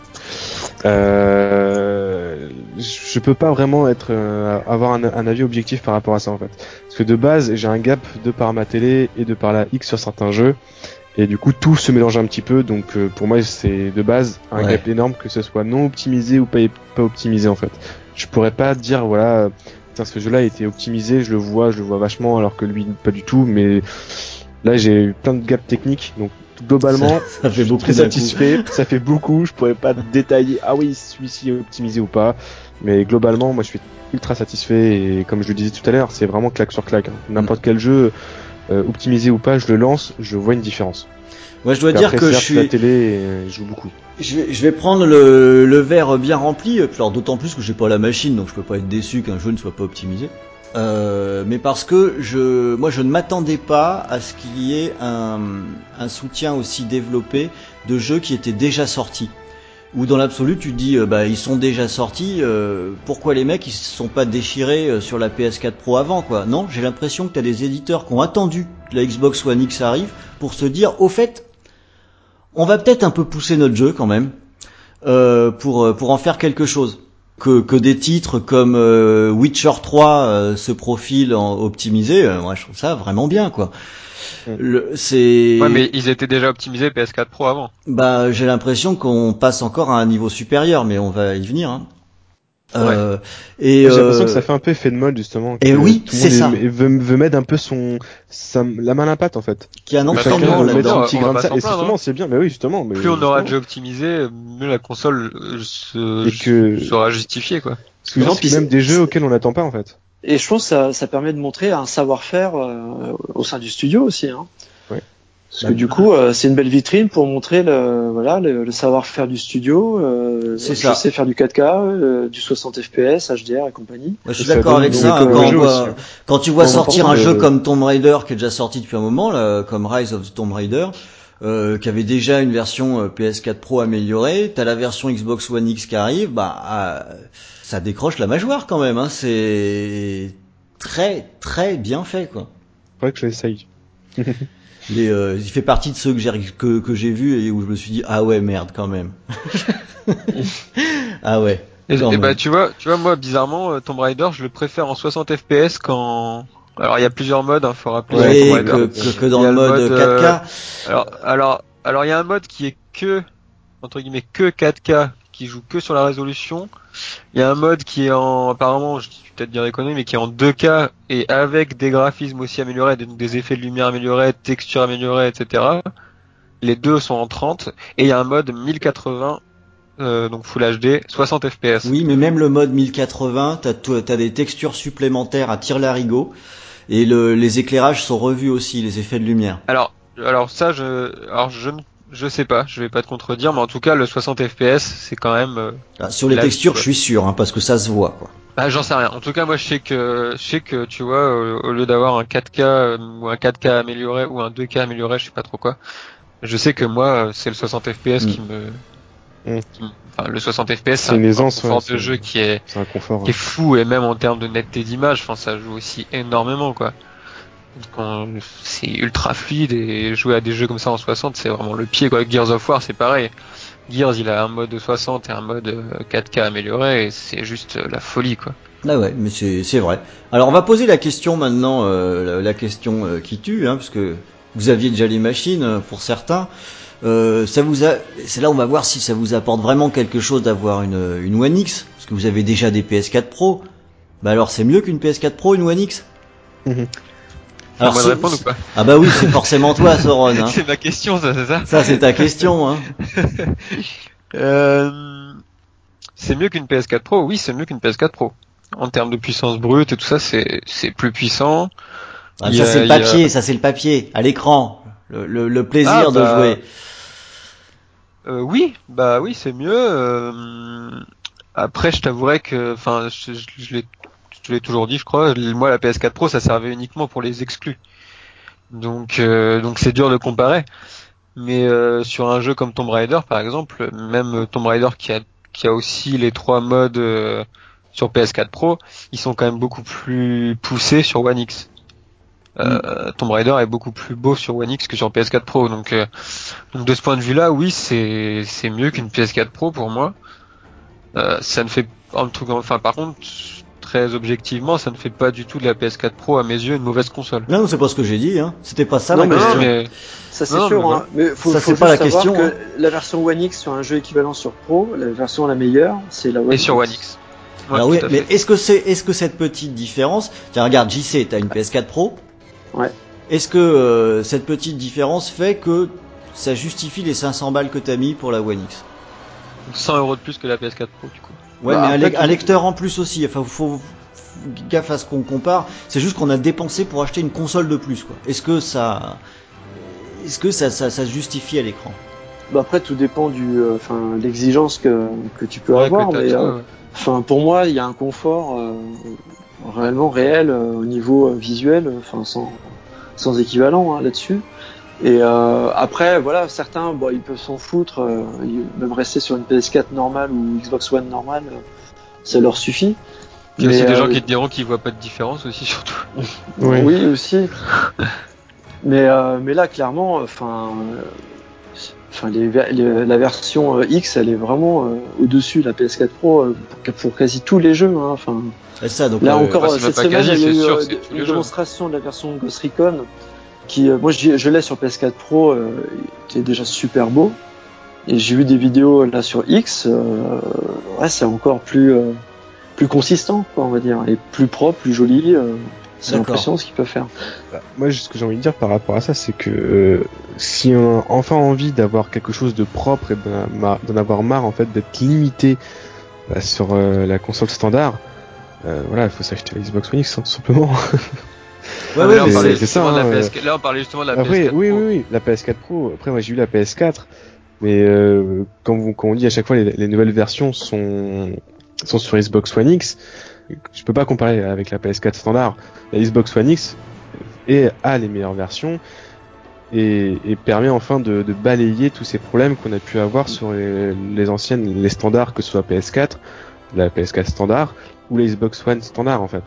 euh, je peux pas vraiment être euh, avoir un, un avis objectif par rapport à ça en fait. Parce que de base, j'ai un gap de par ma télé et de par la X sur certains jeux. Et du coup, tout se mélange un petit peu. Donc, euh, pour moi, c'est de base un Ouais. gap énorme que ce soit non optimisé ou pas, pas optimisé en fait. Je pourrais pas dire voilà, putain, ce jeu-là a été optimisé, je le vois, je le vois vachement, alors que lui pas du tout. Mais là, j'ai eu plein de gaps techniques. Donc, globalement, ça, ça je suis beaucoup très satisfait. Ça fait beaucoup. Je pourrais pas détailler. Ah oui, celui-ci est optimisé ou pas. Mais globalement, moi, je suis ultra satisfait. Et comme je le disais tout à l'heure, c'est vraiment claque sur claque. N'importe quel jeu, euh, optimisé ou pas, je le lance, je vois une différence. Moi, je dois dire après, que je suis, la télé euh, joue beaucoup. je vais, je vais prendre le, le verre bien rempli. Alors d'autant plus que j'ai pas la machine, donc je peux pas être déçu qu'un jeu ne soit pas optimisé. Euh, mais parce que je, moi, je ne m'attendais pas à ce qu'il y ait un, soutien aussi développé de jeux qui étaient déjà sortis. Ou dans l'absolu, tu te dis, euh, bah, ils sont déjà sortis. euh, pourquoi les mecs ils se sont pas déchirés sur la PS4 Pro avant, quoi? Non, j'ai l'impression que t'as des éditeurs qui ont attendu que la Xbox One X arrive pour se dire, au fait, on va peut-être un peu pousser notre jeu quand même pour en faire quelque chose. Que, que des titres comme euh, Witcher 3 euh, se profilent en optimisé, euh, moi je trouve ça vraiment bien quoi. Mm. Le- C'est Ouais, mais ils étaient déjà optimisés PS4 Pro avant. bah j'ai l'impression qu'on passe encore à un niveau supérieur, mais on va y venir. Hein. Euh, et J'ai l'impression euh, que ça fait un peu effet de mode justement. et que oui, c'est ça. veut, veut mettre un peu son, sa, la main à la pâte en fait. qu'il y a un Bah, Chacun entraînement tant mieux, veut mettre là-dedans. son petit on va grain de Et justement, hein. c'est bien. Mais oui, justement. Mais Plus on aura jeux optimisés, mieux la console euh, se, Et que- sera justifiée quoi. Parce que même des jeux auxquels on n'attend pas en fait. Et je pense que ça, ça permet de montrer un savoir-faire euh, au sein du studio aussi. Hein. Parce Bah, que du coup, euh, c'est une belle vitrine pour montrer le, voilà, le, le savoir-faire du studio. Euh, C'est je ça. sais faire du 4K, euh, du 60 FPS, HDR et compagnie. Moi, je suis d'accord avec ça. hein, quand, on jeu voit- aussi. quand tu vois sortir un jeu euh, comme Tomb Raider qui est déjà sorti depuis un moment, là, comme Rise of the Tomb Raider, euh, qui avait déjà une version euh, PS4 Pro améliorée, t'as la version Xbox One X qui arrive, bah ah, ça décroche la mâchoire quand même. Hein, c'est très très bien fait quoi. Faudrait que je l'essaye. Les, euh, il fait partie de ceux que j'ai que, que j'ai vu et où je me suis dit ah ouais merde quand même. ah ouais. Et, bah tu vois, tu vois moi bizarrement euh, Tomb Raider, je le préfère en 60 FPS qu'en alors il y a plusieurs modes, hein, faut rappeler Ouais, Tomb que, Raider. que, que dans Il le mode, mode, 4K. Alors alors alors il y a un mode qui est que entre guillemets que 4K qui joue que sur la résolution. Il y a un mode qui est en apparemment je vais peut-être des conneries mais qui est en 2K et avec des graphismes aussi améliorés, des, des effets de lumière améliorés, textures améliorées, etc. Les deux sont en 30 et il y a un mode 1080 euh, donc Full HD 60 FPS. Oui, mais même le mode 1080, t'as t'as des textures supplémentaires à tir larigot et le, les éclairages sont revus aussi, les effets de lumière. Alors, alors ça, je, alors je ne, je sais pas, je vais pas te contredire, mais en tout cas, le 60 FPS, c'est quand même, euh, Ah, sur les textures, je suis sûr, hein, parce que ça se voit. Quoi. bah, j'en sais rien. En tout cas, moi, je sais que, je sais que, tu vois, au, au lieu d'avoir un 4K euh, ou un 4K amélioré ou un 2K amélioré, je sais pas trop quoi. Je sais que moi, c'est le 60 FPS qui me, Mm. qui me- enfin, le 60 FPS, C'est une un aisance, confort ouais, de c'est- jeu qui est, C'est un confort. qui est fou et même en termes de netteté d'image, enfin ça joue aussi énormément quoi. C'est ultra fluide et jouer à des jeux comme ça en 60 c'est vraiment le pied quoi. Gears of War c'est pareil. Gears il a un mode 60 et un mode euh, 4K amélioré et c'est juste euh, la folie quoi. Ah ouais, mais c'est c'est vrai. Alors on va poser la question maintenant, euh, la, la question euh, qui tue, hein, parce que vous aviez déjà les machines euh, pour certains. Euh, ça vous a, c'est là où on va voir si ça vous apporte vraiment quelque chose d'avoir une, une One X, parce que vous avez déjà des PS4 Pro. Bah alors c'est mieux qu'une PS4 Pro, une One X? Mhm. Alors, moi de ce- répondre ou pas ah bah oui, c'est forcément toi, Soron. Hein. C'est ma question ça c'est ça. Ça c'est ta question. Hein. Euh, c'est mieux qu'une PS4 Pro, oui c'est mieux qu'une PS4 Pro. En termes de puissance brute et tout ça c'est c'est plus puissant. Ah, ça a- c'est le a- papier, ça c'est le papier, à l'écran, le, le, le plaisir Ah, de bah, jouer. Euh, oui, bah oui, c'est mieux. euh, après, je t'avouerais que, enfin, je, je, je l'ai, te l'ai toujours dit, je crois. Moi, la PS4 Pro, ça servait uniquement pour les exclus. Donc euh, donc c'est dur de comparer. Mais euh, sur un jeu comme Tomb Raider par exemple, même Tomb Raider qui a qui a aussi les trois modes euh, sur PS4 Pro, ils sont quand même beaucoup plus poussés sur One X. Euh, Tomb Raider est beaucoup plus beau sur One X que sur PS4 Pro, donc, euh, donc de ce point de vue-là, oui, c'est c'est mieux qu'une PS4 Pro pour moi. Euh, ça ne fait en tout cas, enfin par contre, très objectivement, ça ne fait pas du tout de la PS4 Pro à mes yeux une mauvaise console. Non, c'est pas ce que j'ai dit. Hein. C'était pas ça Non, la mais- question. Mais Ça c'est sûr, mais hein. mais faut, Ça, faut c'est pas la savoir question, que hein. la version One X sur un jeu équivalent sur Pro, la version la meilleure, c'est la One et sur One X. Ouais, Alors oui, mais fait. est-ce que c'est, est-ce que cette petite différence, tiens regarde, JC, t'as une PS4 Pro. Ouais. Est-ce que euh, cette petite différence fait que ça justifie les 500 balles que t'as mis pour la One X? 100 euros de plus que la PS4 Pro du coup. Ouais, Bah, mais un, fait, lecteur en plus aussi. Enfin, faut, faut gaffe à ce qu'on compare. C'est juste qu'on a dépensé pour acheter une console de plus, quoi. Est-ce que ça, est-ce que ça, ça, ça se justifie à l'écran? Bah après tout dépend du, euh, enfin l'exigence que que tu peux Ouais, avoir, mais euh, pour moi il y a un confort euh, réellement réel euh, au niveau euh, visuel, enfin sans sans équivalent hein, là-dessus. Et euh, après voilà certains bon ils peuvent s'en foutre, euh, ils- même rester sur une PS4 normale ou Xbox One normale, euh, ça leur suffit. Il y a aussi des gens qui te diront qu'ils voient pas de différence aussi surtout. Oui. Oui, aussi. mais, euh, mais là, clairement, enfin, enfin, la version euh, X, elle est vraiment euh, au-dessus de la PS4 Pro euh, pour, pour quasi tous les jeux. Hein. Enfin, C'est ça, donc. là euh, encore, bah, cette semaine, il y a eu euh, une jeux. démonstration de la version Ghost Recon qui, euh, moi, je, je l'ai sur PS4 Pro, euh, qui est déjà super beau. Et j'ai vu des vidéos là sur X, euh, ouais, c'est encore plus euh, plus consistant, quoi, on va dire, et plus propre, plus joli. Euh, c'est impressionnant ce qu'ils peuvent faire. Bah, moi, ce que j'ai envie de dire par rapport à ça, c'est que euh, si on a enfin envie d'avoir quelque chose de propre et d'en a- d'en avoir marre en fait d'être limité bah, sur euh, la console standard, euh, voilà, il faut s'acheter la Xbox One X hein, tout simplement. Ouais, Ah, mais ouais, là, on parlait justement ça, de la hein, PS4. Là, on parlait justement de la Après, PS4 oui, Pro. oui, oui, la PS4 Pro. Après, moi, j'ai eu la PS4, mais euh, quand, vous, quand on dit à chaque fois les, les nouvelles versions sont sont sur Xbox One X, je peux pas comparer avec la PS4 standard. La Xbox One X et a les meilleures versions et, et permet enfin de, de balayer tous ces problèmes qu'on a pu avoir sur les, les anciennes, les standards, que ce soit PS4, la PS4 standard ou la Xbox One standard en fait.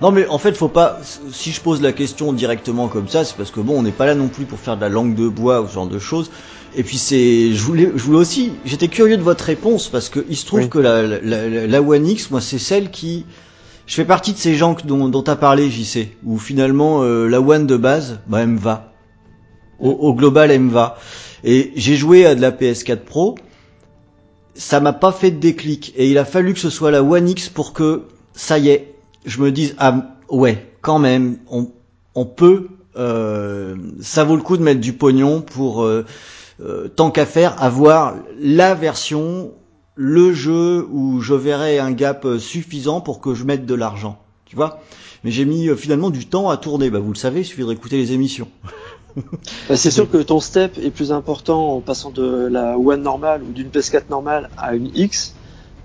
Non mais en fait faut pas si je pose la question directement comme ça c'est parce que bon on n'est pas là non plus pour faire de la langue de bois ou ce genre de choses. Et puis c'est je voulais je voulais aussi j'étais curieux de votre réponse parce que il se trouve Oui. que la, la, la, la One X moi c'est celle qui je fais partie de ces gens que- dont dont t'as parlé JC où finalement euh, la One de base bah elle me va. Au, au global elle me va. Et j'ai joué à de la PS4 Pro. Ça m'a pas fait de déclic. Et il a fallu que ce soit la One X pour que ça y est je me dise ah ouais quand même on peut euh, ça vaut le coup de mettre du pognon pour euh, euh, tant qu'à faire avoir la version le jeu où je verrai un gap suffisant pour que je mette de l'argent tu vois. Mais j'ai mis finalement du temps à tourner. Bah vous le savez il suffit d'écouter les émissions. Bah, c'est sûr que ton step est plus important en passant de la One normale ou d'une PS4 normale à une X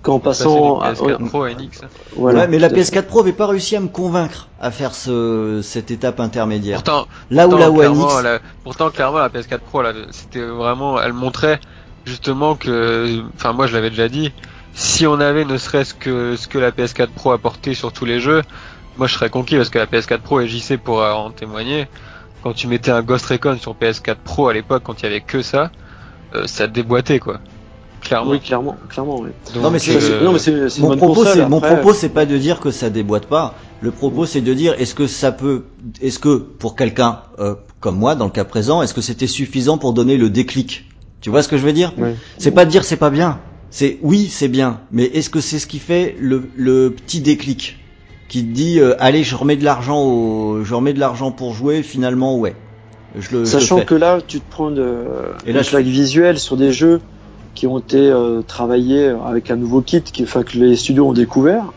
qu'en passant à, PS4 Pro à une X. voilà. Ouais, mais la tout à fait. PS4 Pro avait pas réussi à me convaincre à faire ce, cette étape intermédiaire Pourtant, là où la One clairement, X la- pourtant, clairement, la PS4 Pro, là, c'était vraiment, elle montrait justement que, enfin, moi, je l'avais déjà dit, si on avait ne serait-ce que ce que la PS4 Pro apportait sur tous les jeux, moi, je serais conquis parce que la PS4 Pro et JC pourra en témoigner. Quand tu mettais un Ghost Recon sur PS4 Pro à l'époque, quand il y avait que ça, euh, ça déboîtait, quoi. Clairement. Oui, clairement, clairement. Oui. Donc, Non, mais c'est- euh, non, mais c'est c'est une mon propos, console, c'est mon propos, c'est pas de dire que ça déboîte pas. Le propos, c'est de dire est-ce que ça peut, est-ce que pour quelqu'un euh, comme moi, dans le cas présent, est-ce que c'était suffisant pour donner le déclic? Tu vois ce que je veux dire? Ouais. C'est pas de dire c'est pas bien. C'est oui, c'est bien, mais est-ce que c'est ce qui fait le, le petit déclic? Qui te dit euh, allez, je remets de l'argent au, je remets de l'argent pour jouer. Finalement, ouais. Je le, je le Sachant fais. que là, tu te prends de, Et là, je- visuelle sur des jeux qui ont été euh, travaillés avec un nouveau kit, qui, enfin, que les studios ont découvert.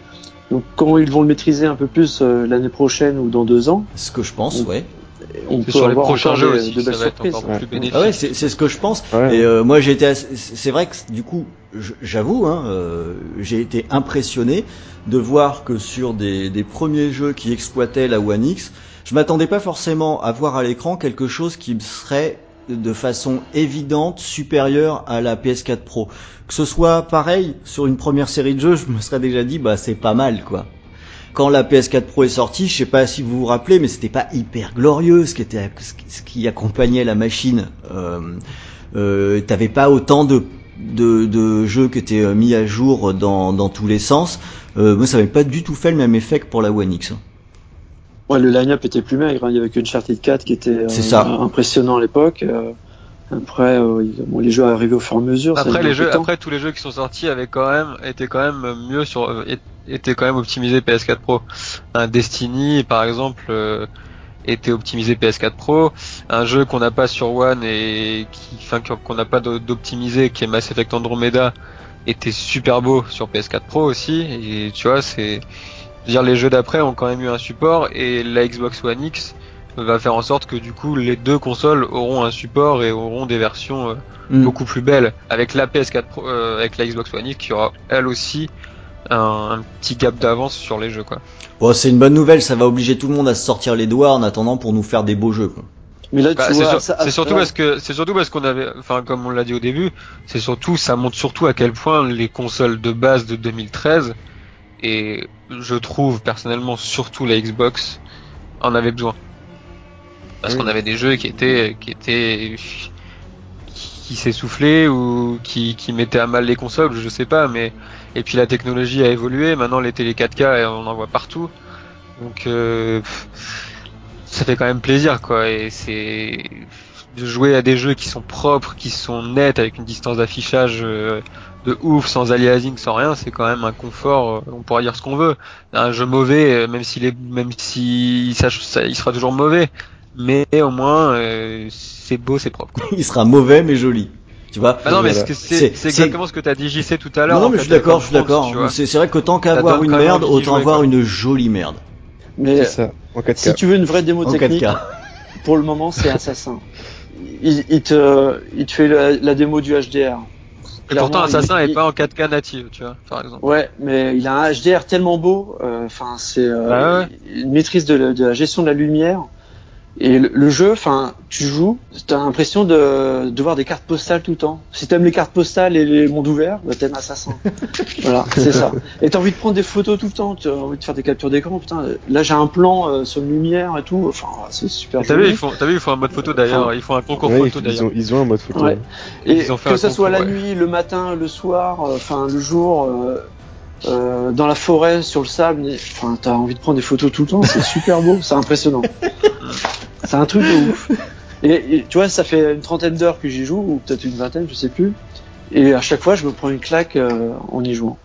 Donc, quand ils vont le maîtriser un peu plus euh, l'année prochaine ou dans deux ans, ce que je pense, ouais. on peut sur les avoir prochains encore jeux aussi de belles surprises. Ouais. Ah ouais, c'est ce que je pense. Ouais. Et euh, moi j'ai été, assez- c'est vrai que du coup, j'avoue, hein, euh, j'ai été impressionné de voir que sur des, des premiers jeux qui exploitaient la One X, je m'attendais pas forcément à voir à l'écran quelque chose qui me serait de façon évidente supérieure à la PS4 Pro. Que ce soit pareil sur une première série de jeux, je me serais déjà dit bah c'est pas mal quoi. Quand la PS4 Pro est sortie, je sais pas si vous vous rappelez, mais c'était pas hyper glorieux ce qui était ce qui accompagnait la machine. Euh, euh, T'avais pas autant de de, jeux qui étaient mis à jour dans, dans tous les sens. Euh, moi, ça n'avait pas du tout fait le même effet que pour la One X. Ouais, le line-up était plus maigre. Hein. Il y avait que Uncharted 4 qui était euh, impressionnant à l'époque. Euh, après, euh, bon, les jeux arrivaient au fur et à mesure. Après, les jeux, après tous les jeux qui sont sortis avaient quand même étaient quand même mieux sur étaient quand même optimisés PS4 Pro. Un Destiny, par exemple était optimisé PS4 Pro, un jeu qu'on n'a pas sur One et qui, enfin qu'on n'a pas d'optimisé, qui est Mass Effect Andromeda, était super beau sur PS4 Pro aussi. Et tu vois, c'est, dire les jeux d'après ont quand même eu un support et la Xbox One X va faire en sorte que du coup les deux consoles auront un support et auront des versions euh, mm. beaucoup plus belles avec la PS4 Pro, euh, avec la Xbox One X qui aura elle aussi un, petit gap d'avance sur les jeux quoi. Bon, c'est une bonne nouvelle, ça va obliger tout le monde à se sortir les doigts en attendant pour nous faire des beaux jeux. Quoi. Mais là, bah, c'est surtout parce que c'est surtout parce qu'on avait, enfin comme on l'a dit au début, c'est surtout ça montre surtout à quel point les consoles de base de 2013 et je trouve personnellement surtout la Xbox en avait besoin parce qu'on avait des jeux qui étaient qui étaient qui s'essoufflaient ou qui, qui mettaient à mal les consoles, je sais pas, mais et puis la technologie a évolué. Maintenant, les télé 4K, on en voit partout. Donc, euh, ça fait quand même plaisir, quoi. Et c'est de jouer à des jeux qui sont propres, qui sont nets, avec une distance d'affichage euh, de ouf, sans aliasing, sans rien, c'est quand même un confort. Euh, on pourra dire ce qu'on veut. Un jeu mauvais, même s'il est, même si ça, il sera toujours mauvais, mais au moins c'est beau, c'est propre. Quoi. il sera mauvais mais joli. Tu vois? Ah non, mais c'est exactement ce que tu as dit JC tout à l'heure. Non, non, mais je suis d'accord, je suis d'accord. C'est vrai qu'autant qu'avoir une merde, autant avoir une jolie merde. Mais ça, si tu veux une vraie démo technique, pour le moment, c'est Assassin. Il, il, te, il te fait la, démo du HDR. Et pourtant, Assassin n'est pas en 4K native, tu vois, par exemple. Ouais, mais il a un HDR tellement beau. Euh, enfin, c'est euh, bah une maîtrise de, de, la gestion de la lumière. Et le, jeu, enfin, tu joues, t'as l'impression de, de voir des cartes postales tout le temps. Si t'aimes les cartes postales et les mondes ouverts, bah t'aimes Assassin. voilà, c'est ça. Et t'as envie de prendre des photos tout le temps, t'as envie de faire des captures d'écran. Putain, là j'ai un plan euh, sur une lumière et tout. Enfin, c'est super. T'as vu, ils font, t'as vu, ils font un mode photo d'ailleurs. Ils font un concours photo d'ailleurs. Ils, ont, un mode photo. Ouais. Et que ça soit la nuit, le matin, le soir, euh, enfin le jour. Euh, euh, dans la forêt, sur le sable, enfin, t'as envie de prendre des photos tout le temps, c'est super beau, c'est impressionnant. C'est un truc de ouf. Et, tu vois, ça fait une trentaine d'heures que j'y joue, ou peut-être une vingtaine, je sais plus. Et à chaque fois, je me prends une claque euh, en y jouant.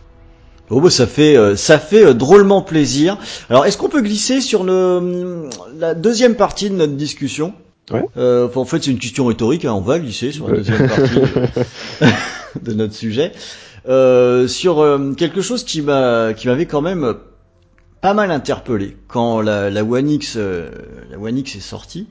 Oh bah ça fait euh, ça fait euh, drôlement plaisir. Alors est-ce qu'on peut glisser sur le la deuxième partie de notre discussion? Ouais. En fait c'est une question rhétorique, hein, on va glisser sur la deuxième partie de, notre sujet sur quelque chose qui m'a qui m'avait quand même pas mal interpellé quand la, la One X, euh, la One X est sortie.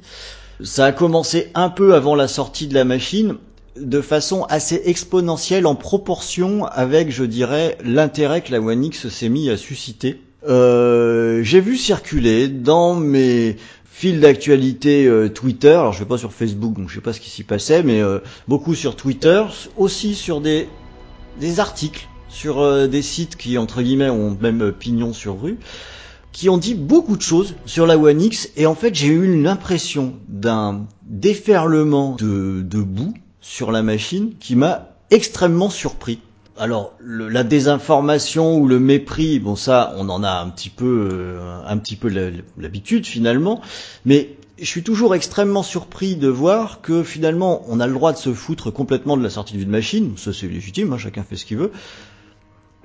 Ça a commencé un peu avant la sortie de la machine, de façon assez exponentielle en proportion avec, je dirais, l'intérêt que la One X s'est mis à susciter. Euh, J'ai vu circuler dans mes fils d'actualité euh, Twitter, alors je vais pas sur Facebook, donc je sais pas ce qui s'y passait, mais euh, beaucoup sur Twitter, aussi sur des, des articles sur euh, des sites qui, entre guillemets, ont même pignon sur rue, qui ont dit beaucoup de choses sur la One X, et en fait, j'ai eu l'impression d'un déferlement de, de boue sur la machine qui m'a extrêmement surpris. Alors la désinformation ou le mépris, bon ça on en a un petit peu euh, un petit peu l'habitude finalement, mais je suis toujours extrêmement surpris de voir que finalement on a le droit de se foutre complètement de la sortie d'une machine, ça c'est légitime, hein, chacun fait ce qu'il veut,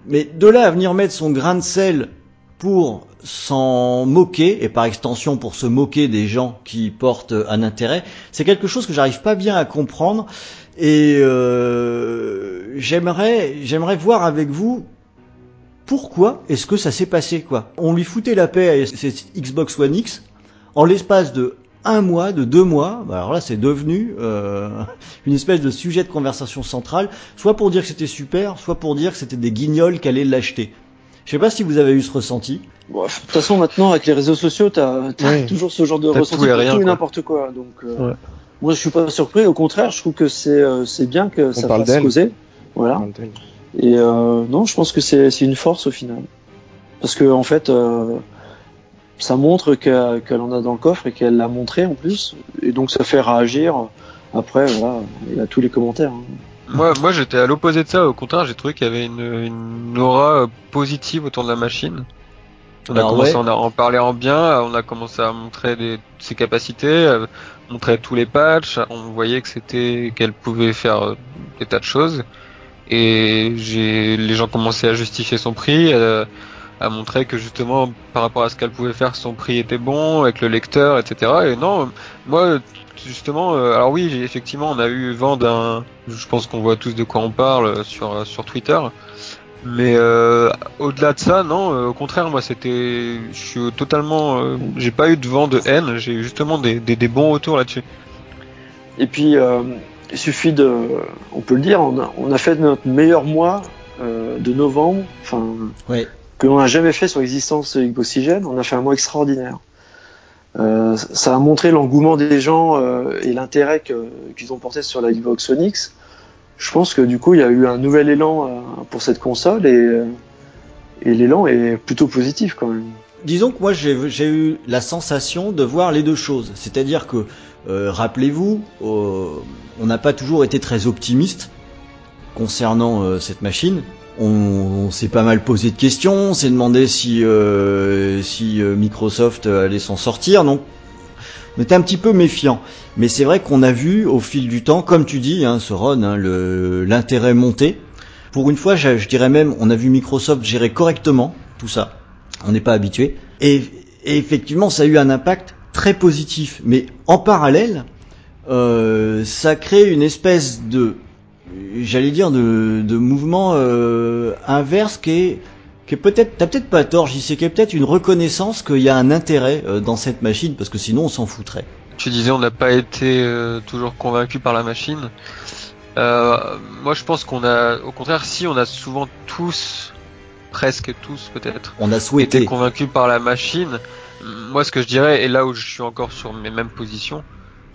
mais de là à venir mettre son grain de sel pour s'en moquer, et par extension pour se moquer des gens qui portent un intérêt, c'est quelque chose que j'arrive pas bien à comprendre, et euh, j'aimerais, j'aimerais voir avec vous pourquoi est-ce que ça s'est passé quoi. On lui foutait la paix à cette Xbox One X en l'espace de un mois, de deux mois, bah, alors là c'est devenu euh, une espèce de sujet de conversation centrale, soit pour dire que c'était super, soit pour dire que c'était des guignols qui allaient l'acheter. Je sais pas si vous avez eu ce ressenti. Bon, de toute façon, maintenant, avec les réseaux sociaux, t'as as toujours ce genre de ressenti tout et pour rien, tout et quoi. n'importe quoi. Donc, euh, Ouais. moi, je suis pas surpris. Au contraire, je trouve que c'est euh, c'est bien que ça parle fasse d'elle. causer. Voilà. Et euh, non, je pense que c'est c'est une force au final. Parce que en fait, euh, ça montre qu'elle en a dans le coffre et qu'elle l'a montré en plus. Et donc ça fait réagir. Après, voilà, il y a tous les commentaires. hein. Moi, moi j'étais à l'opposé de ça. Au contraire, j'ai trouvé qu'il y avait une, une aura euh, positive autour de la machine. On a commencé ouais. à en parler en bien. On a commencé à montrer des, ses capacités, à montrer tous les patchs. On voyait que c'était qu'elle pouvait faire euh, des tas de choses. Et j'ai les gens commençaient à justifier son prix, à, à montrer que justement par rapport à ce qu'elle pouvait faire, son prix était bon avec le lecteur, etc. Et non, moi justement, euh, alors oui, effectivement, on a eu vent d'un, je pense qu'on voit tous de quoi on parle euh, sur euh, sur Twitter. Mais euh, au-delà de ça, non, euh, au contraire, moi c'était, je suis totalement, euh, j'ai pas eu de vent de haine, j'ai eu justement des, des, des bons retours là-dessus. Et puis, euh, il suffit de, on peut le dire, on a, on a fait notre meilleur mois euh, de novembre, enfin, Ouais. Que l'on n'a jamais fait sur l'existence de Xboxygène. On a fait un mois extraordinaire. Euh, ça a montré l'engouement des gens euh, et l'intérêt qu'ils ont porté sur la Xbox One X. Je pense que du coup, il y a eu un nouvel élan euh, pour cette console et, l'élan est plutôt positif quand même. Disons que moi j'ai eu la sensation de voir les deux choses. C'est-à-dire que, rappelez-vous, on n'a pas toujours été très optimiste concernant cette machine. On, s'est pas mal posé de questions, on s'est demandé si, euh, si euh, Microsoft allait s'en sortir. Donc on était un petit peu méfiant. Mais c'est vrai qu'on a vu au fil du temps, comme tu dis, hein, Soron, hein, l'intérêt monter. Pour une fois, je, dirais même, on a vu Microsoft gérer correctement tout ça. On n'est pas habitué. Et, et effectivement, ça a eu un impact très positif. Mais en parallèle, euh, ça crée une espèce de, j'allais dire, de, de mouvement euh, inverse qui est, qui est peut-être, t'as peut-être pas tort, j'y sais qu'il y a peut-être une reconnaissance qu'il y a un intérêt euh, dans cette machine, parce que sinon on s'en foutrait. Tu disais on n'a pas été euh, toujours convaincu par la machine. Moi je pense qu'on a, au contraire, si on a souvent tous, presque tous peut-être, On a été convaincus par la machine. Moi ce que je dirais, et là où je suis encore sur mes mêmes positions,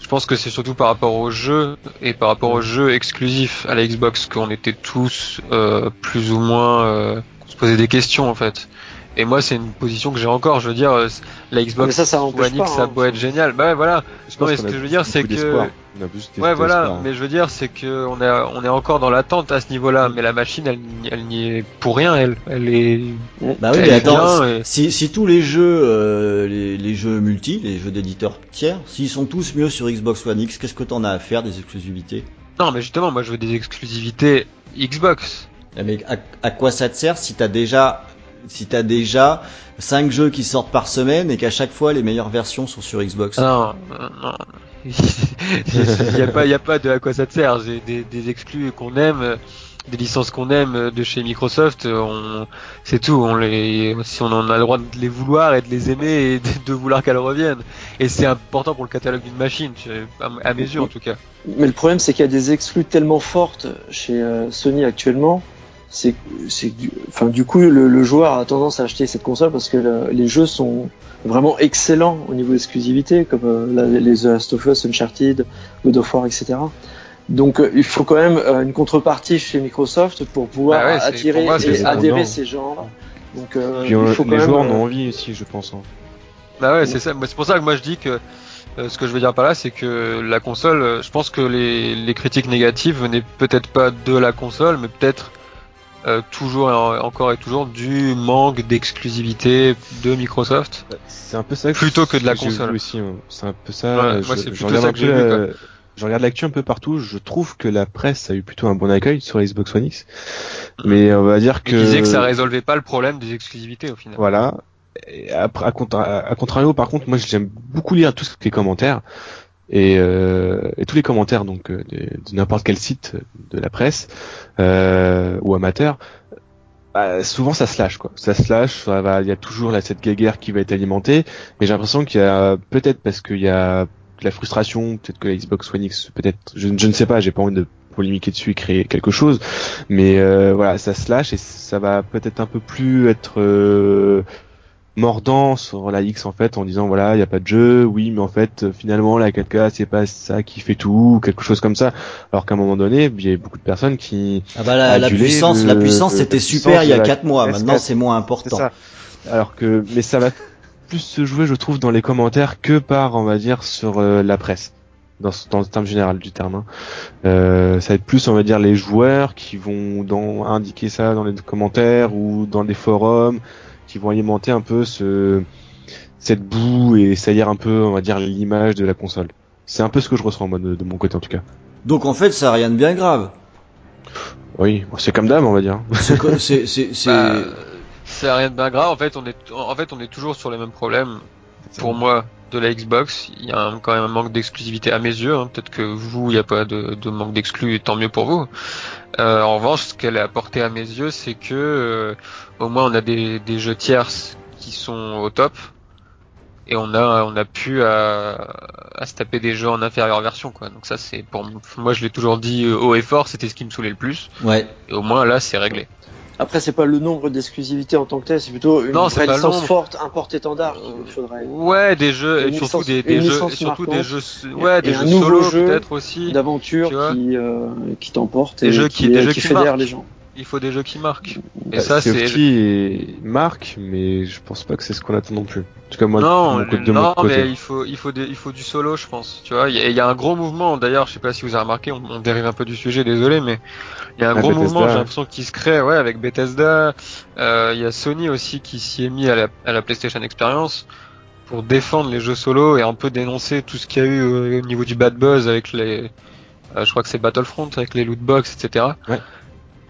je pense que c'est surtout par rapport au jeu et par rapport au jeu exclusif à la Xbox qu'on était tous euh, plus ou moins euh, se posait des questions en fait. Et moi c'est une position que j'ai encore. Je veux dire, euh, la Xbox Mais ça, ça One X, pas, ça hein. peut être génial. Bah ouais, voilà. Je Non, mais ce que je veux dire, c'est que d'espoir. On a plus Ouais, voilà. hein. Mais je veux dire, c'est que on est, on est encore dans l'attente à ce niveau-là. Mais la machine, elle, n'y- elle n'y est pour rien. Elle, elle est. Bah oui, Elle mais est attends, bien, et- si, si tous les jeux, euh, les, les jeux multi, les jeux d'éditeurs tiers, s'ils sont tous mieux sur Xbox One X, qu'est-ce que t'en as à faire des exclusivités? Non, mais justement, moi, je veux des exclusivités Xbox. Ah, Mais à, à quoi ça te sert si t'as déjà, si t'as déjà 5 jeux qui sortent par semaine et qu'à chaque fois les meilleures versions sont sur Xbox Non, non, non. Il y a pas, il y a pas de à quoi ça te sert. J'ai des, des exclus qu'on aime, des licences qu'on aime de chez Microsoft. On, c'est tout. On les, si on en a le droit de les vouloir et de les aimer et de, de vouloir qu'elles reviennent. Et c'est important pour le catalogue d'une machine, à mes yeux en tout cas. Mais le problème, c'est qu'il y a des exclus tellement fortes chez euh, Sony actuellement. C'est, du- enfin, du coup, le, le joueur a tendance à acheter cette console parce que le- les jeux sont vraiment excellents au niveau d'exclusivité, comme euh, la- les The Last of Us, Uncharted, God of War, etc. Donc, euh, il faut quand même euh, une contrepartie chez Microsoft pour pouvoir Bah ouais, c'est- attirer pour moi, c'est et adhérer ces gens-là. Donc, euh, Puis on- il faut quand les même, joueurs en euh, ont envie aussi, je pense. hein. Bah ouais, c'est ça. C'est pour ça que moi je dis que euh, ce que je veux dire par là, c'est que la console, euh, je pense que les, les critiques négatives venaient peut-être pas de la console, mais peut-être euh, toujours et en- encore et toujours du manque d'exclusivité de Microsoft. C'est un peu ça que Plutôt que de la console. hein. C'est un peu ça. Ouais, je, moi, c'est je plutôt regarde ça un que peu j'ai vu, la- Je regarde l'actu un peu partout. Je trouve que la presse a eu plutôt un bon accueil sur Xbox One X. Mais on va dire Qui que. disait que ça résolvait pas le problème des exclusivités au final. Voilà. Et à, contra- à contrario, par contre, moi j'aime beaucoup lire tous les commentaires et, euh, et tous les commentaires donc euh, de, n'importe quel site de la presse euh, ou amateur. Bah, souvent ça se lâche quoi, ça se lâche, ça va, il y a toujours là cette guéguerre qui va être alimentée, mais j'ai l'impression qu'il y a peut-être parce qu'il y a de la frustration, peut-être que la Xbox One X, peut-être, je, je ne sais pas, j'ai pas envie de polémiquer dessus et créer quelque chose. Mais euh, voilà, ça se lâche et ça va peut-être un peu plus être euh, mordant sur la X en fait en disant voilà il y a pas de jeu oui mais en fait finalement la 4K c'est pas ça qui fait tout ou quelque chose comme ça alors qu'à un moment donné il y a beaucoup de personnes qui Ah bah la, puissance, la puissance c'était super il y a de la 4 mois. Maintenant PS4. c'est moins important. ça alors que mais ça va plus se jouer je trouve dans les commentaires que par on va dire sur euh, la presse dans, dans le terme général du terme hein. Euh, ça va être plus on va dire les joueurs qui vont dans, indiquer ça dans les commentaires ou dans des forums qui vont alimenter un peu ce cette boue et saillir un peu on va dire l'image de la console c'est un peu ce que je ressens moi de, de mon côté en tout cas Donc en fait ça a rien de bien grave. oui c'est comme d'hab on va dire C'est co- c'est c'est c'est- Bah, rien de bien grave. En fait, on est, en fait, on est toujours sur les mêmes problèmes. Pour moi, de la Xbox, il y a un- quand même un manque d'exclusivité à mes yeux. hein. Peut-être que vous, il n'y a pas de, de manque d'exclus, tant mieux pour vous. Euh, en revanche, ce qu'elle a apporté à mes yeux, c'est que euh, au moins on a des, des jeux tierces qui sont au top. Et on a, on a pu à, à se taper des jeux en inférieure version, quoi. Donc ça, c'est pour moi, je l'ai toujours dit euh, haut et fort, c'était ce qui me saoulait le plus. ouais. Et au moins là, c'est réglé. Après, c'est pas le nombre d'exclusivités en tant que tel, c'est plutôt une Non, vraie licence forte, un porte-étendard qu'il faudrait. Ouais, des jeux, Une et surtout licence- des, jeux, et surtout des jeux, ouais, des Et jeux solo jeu peut-être aussi. D'aventure qui, euh, qui t'emporte Des et jeux qui, qui- des jeux qui marquent. les gens. Il faut des jeux qui marquent. Et Bah, ça, c'est et marque mais je pense pas que c'est ce qu'on attend non plus en tout cas moi non, de mon, de non, mais il faut, il faut, des, il faut du solo, je pense. Tu vois, il y, a- il y a un gros mouvement. D'ailleurs, je sais pas si vous avez remarqué, on, on dérive un peu du sujet, désolé, mais il y a un Ah, gros Bethesda. mouvement. J'ai l'impression qui se crée, ouais, avec Bethesda. Euh, Il y a Sony aussi qui s'y est mis à la, à la PlayStation Experience pour défendre les jeux solo et un peu dénoncer tout ce qu'il y a eu euh, au niveau du bad buzz avec les, euh, je crois que c'est Battlefront avec les loot box, etc. Ouais.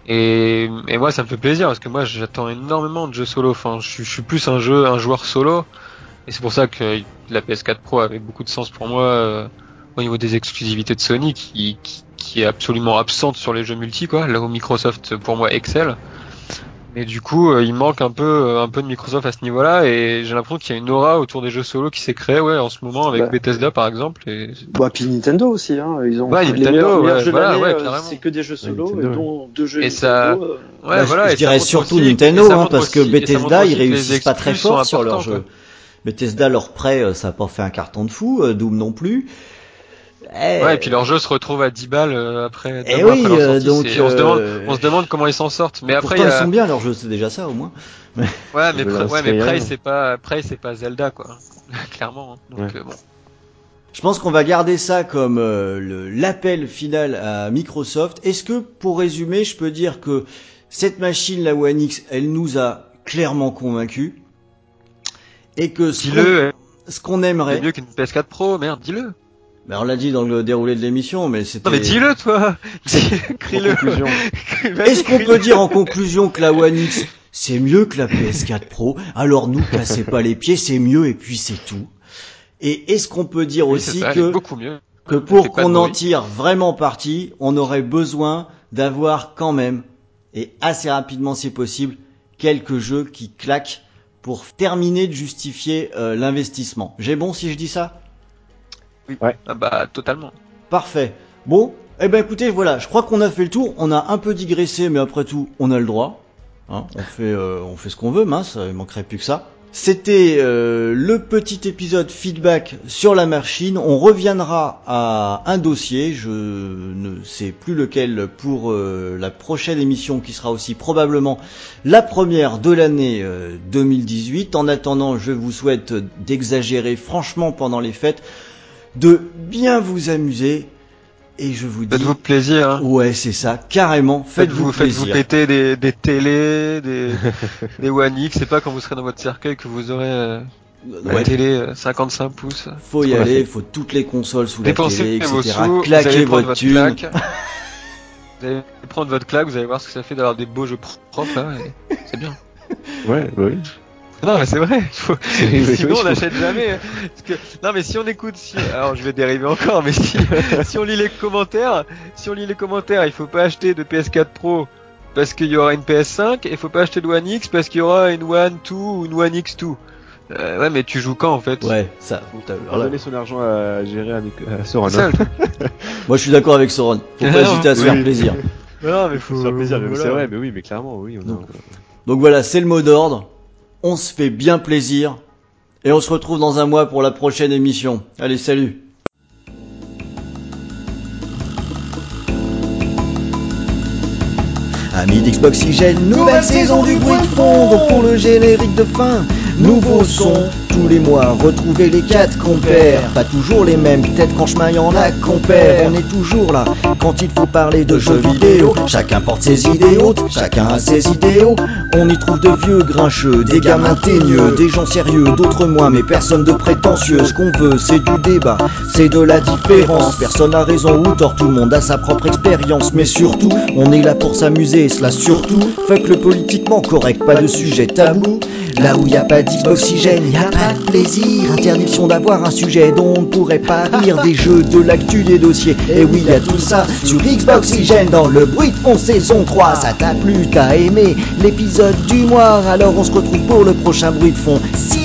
Et, moi, ça me fait plaisir parce que moi, j'attends énormément de jeux solo. Enfin, je, suis- plus un jeu, un joueur solo. Et c'est pour ça que la PS4 Pro avait beaucoup de sens pour moi euh, au niveau des exclusivités de Sony, qui, qui, qui est absolument absente sur les jeux multi, quoi. Là où Microsoft, pour moi, excelle. Mais du coup, euh, il manque un peu, euh, un peu de Microsoft à ce niveau-là, et j'ai l'impression qu'il y a une aura autour des jeux solo qui s'est créée, ouais, en ce moment avec Bah. Bethesda par exemple. Et Bah, puis Nintendo aussi, hein. Ils ont Ouais, Nintendo, ouais, jeux voilà, ouais, euh, carrément. c'est que des jeux solo, Nintendo, et dont deux jeux Et Nintendo. ça- euh, ouais, Bah, voilà. je et dirais surtout aussi- Nintendo, hein, parce que aussi- Bethesda, ils réussissent pas très fort sur leur importants, jeu. Bethesda, leur prêt, ça a pas fait un carton de fou, euh, Doom non plus. Eh, Ouais, et puis leur jeu se retrouve à 10 balles euh, après. deux Eh oui, après leur euh, sortie, donc, c'est- on se demande, euh, on se demande comment ils s'en sortent. Mais après, pourtant ils sont bien leurs jeux, c'est déjà ça au moins. ouais, mais, Prey- ouais, c'est mais Prey, rien. c'est pas, Prey, c'est pas Zelda, quoi. Clairement. hein. Donc, Ouais. euh, bon. Je pense qu'on va garder ça comme euh, l'appel final à Microsoft. Est-ce que, pour résumer, je peux dire que cette machine, la One X, elle nous a clairement convaincus et que ce qu'on qu'on c'est aimerait, mieux qu'une PS4 Pro, merde, dis-le. Ben, on l'a dit dans le déroulé de l'émission, mais c'était. Non, mais dis-le, toi. Crie-le. Est-ce qu'on peut dire en conclusion que la One X c'est mieux que la PS4 Pro Alors nous cassez pas les pieds, c'est mieux et puis c'est tout. Et est-ce qu'on peut dire Oui, aussi ça, que beaucoup mieux. que fait pour qu'on en tire vraiment parti, on aurait besoin d'avoir quand même, et assez rapidement si possible, quelques jeux qui claquent pour terminer de justifier euh, l'investissement. J'ai bon si je dis ça? Ah bah, totalement. Parfait. Bon, eh ben écoutez, voilà, je crois qu'on a fait le tour. On a un peu digressé, mais après tout, on a le droit. Hein, on fait, euh, on fait ce qu'on veut, mince, il manquerait plus que ça. C'était euh, le petit épisode feedback sur la machine. On reviendra à un dossier, je ne sais plus lequel, pour euh, la prochaine émission qui sera aussi probablement la première de l'année euh, 2018. En attendant, je vous souhaite d'exagérer franchement pendant les fêtes, de bien vous amuser et je vous dis Faites-vous plaisir, hein. ouais c'est ça carrément faites-vous Faites-vous, faites-vous plaisir péter des, des télés, des, des One X. C'est pas quand vous serez dans votre cercueil que vous aurez euh, Ouais, une télé euh, 55 pouces. faut y aller fait. faut toutes les consoles sous la télé vos etc sous, vous claquez allez prendre votre votre thune claque. vous allez prendre votre claque, vous allez voir ce que ça fait d'avoir des beaux jeux pro- propres et C'est bien. ouais bah oui Non mais c'est vrai. Faut... Sinon on n'achète jamais. hein. Parce que... Non mais si on écoute, si... alors je vais dériver encore, mais si... si on lit les commentaires, si on lit les commentaires, il faut pas acheter de PS4 Pro parce qu'il y aura une PS5 et il faut pas acheter de One X parce qu'il y aura une One 2 ou une One X2. Euh, ouais, mais tu joues quand en fait? Ouais, ça. va voilà. donner son argent à gérer à, Nic- à ça, hein. Moi, je suis d'accord avec Soren. Faut pas hésiter à se oui. faire plaisir. Non, mais faut se faire plaisir. voilà. C'est vrai, mais oui, mais clairement, oui. On a- Donc, Donc voilà, c'est le mot d'ordre. On se fait bien plaisir. Et on se retrouve dans un mois pour la prochaine émission. Allez, salut Amis d'Xboxygène, nouvelle saison du bruit de fond. Pour le générique de fin, nouveau son. Tous les mois, retrouvez les quatre compères. Pas toujours les mêmes, peut-être qu'en chemin y en a compères. On est toujours là quand il faut parler de jeux vidéo. Chacun porte ses idées hautes, chacun a ses idéaux. On y trouve de vieux grincheux, des gamins teigneux, des gens sérieux, d'autres moins, mais personne de prétentieux. Ce qu'on veut, c'est du débat, c'est de la différence. Personne a raison ou tort, tout le monde a sa propre expérience. Mais surtout, on est là pour s'amuser, et cela surtout. Fuck le politiquement correct, pas de sujet tabou. Là où y a pas d'oxygène, y a pas de plaisir. Interdiction d'avoir un sujet dont on ne pourrait pas rire. Des jeux, de l'actu, des dossiers. Et oui, y tout ça sur Xboxygène dans le bruit de fond saison 3. Ça t'a plu, t'as aimé l'épisode du mois. Alors on se retrouve pour le prochain bruit de fond. See!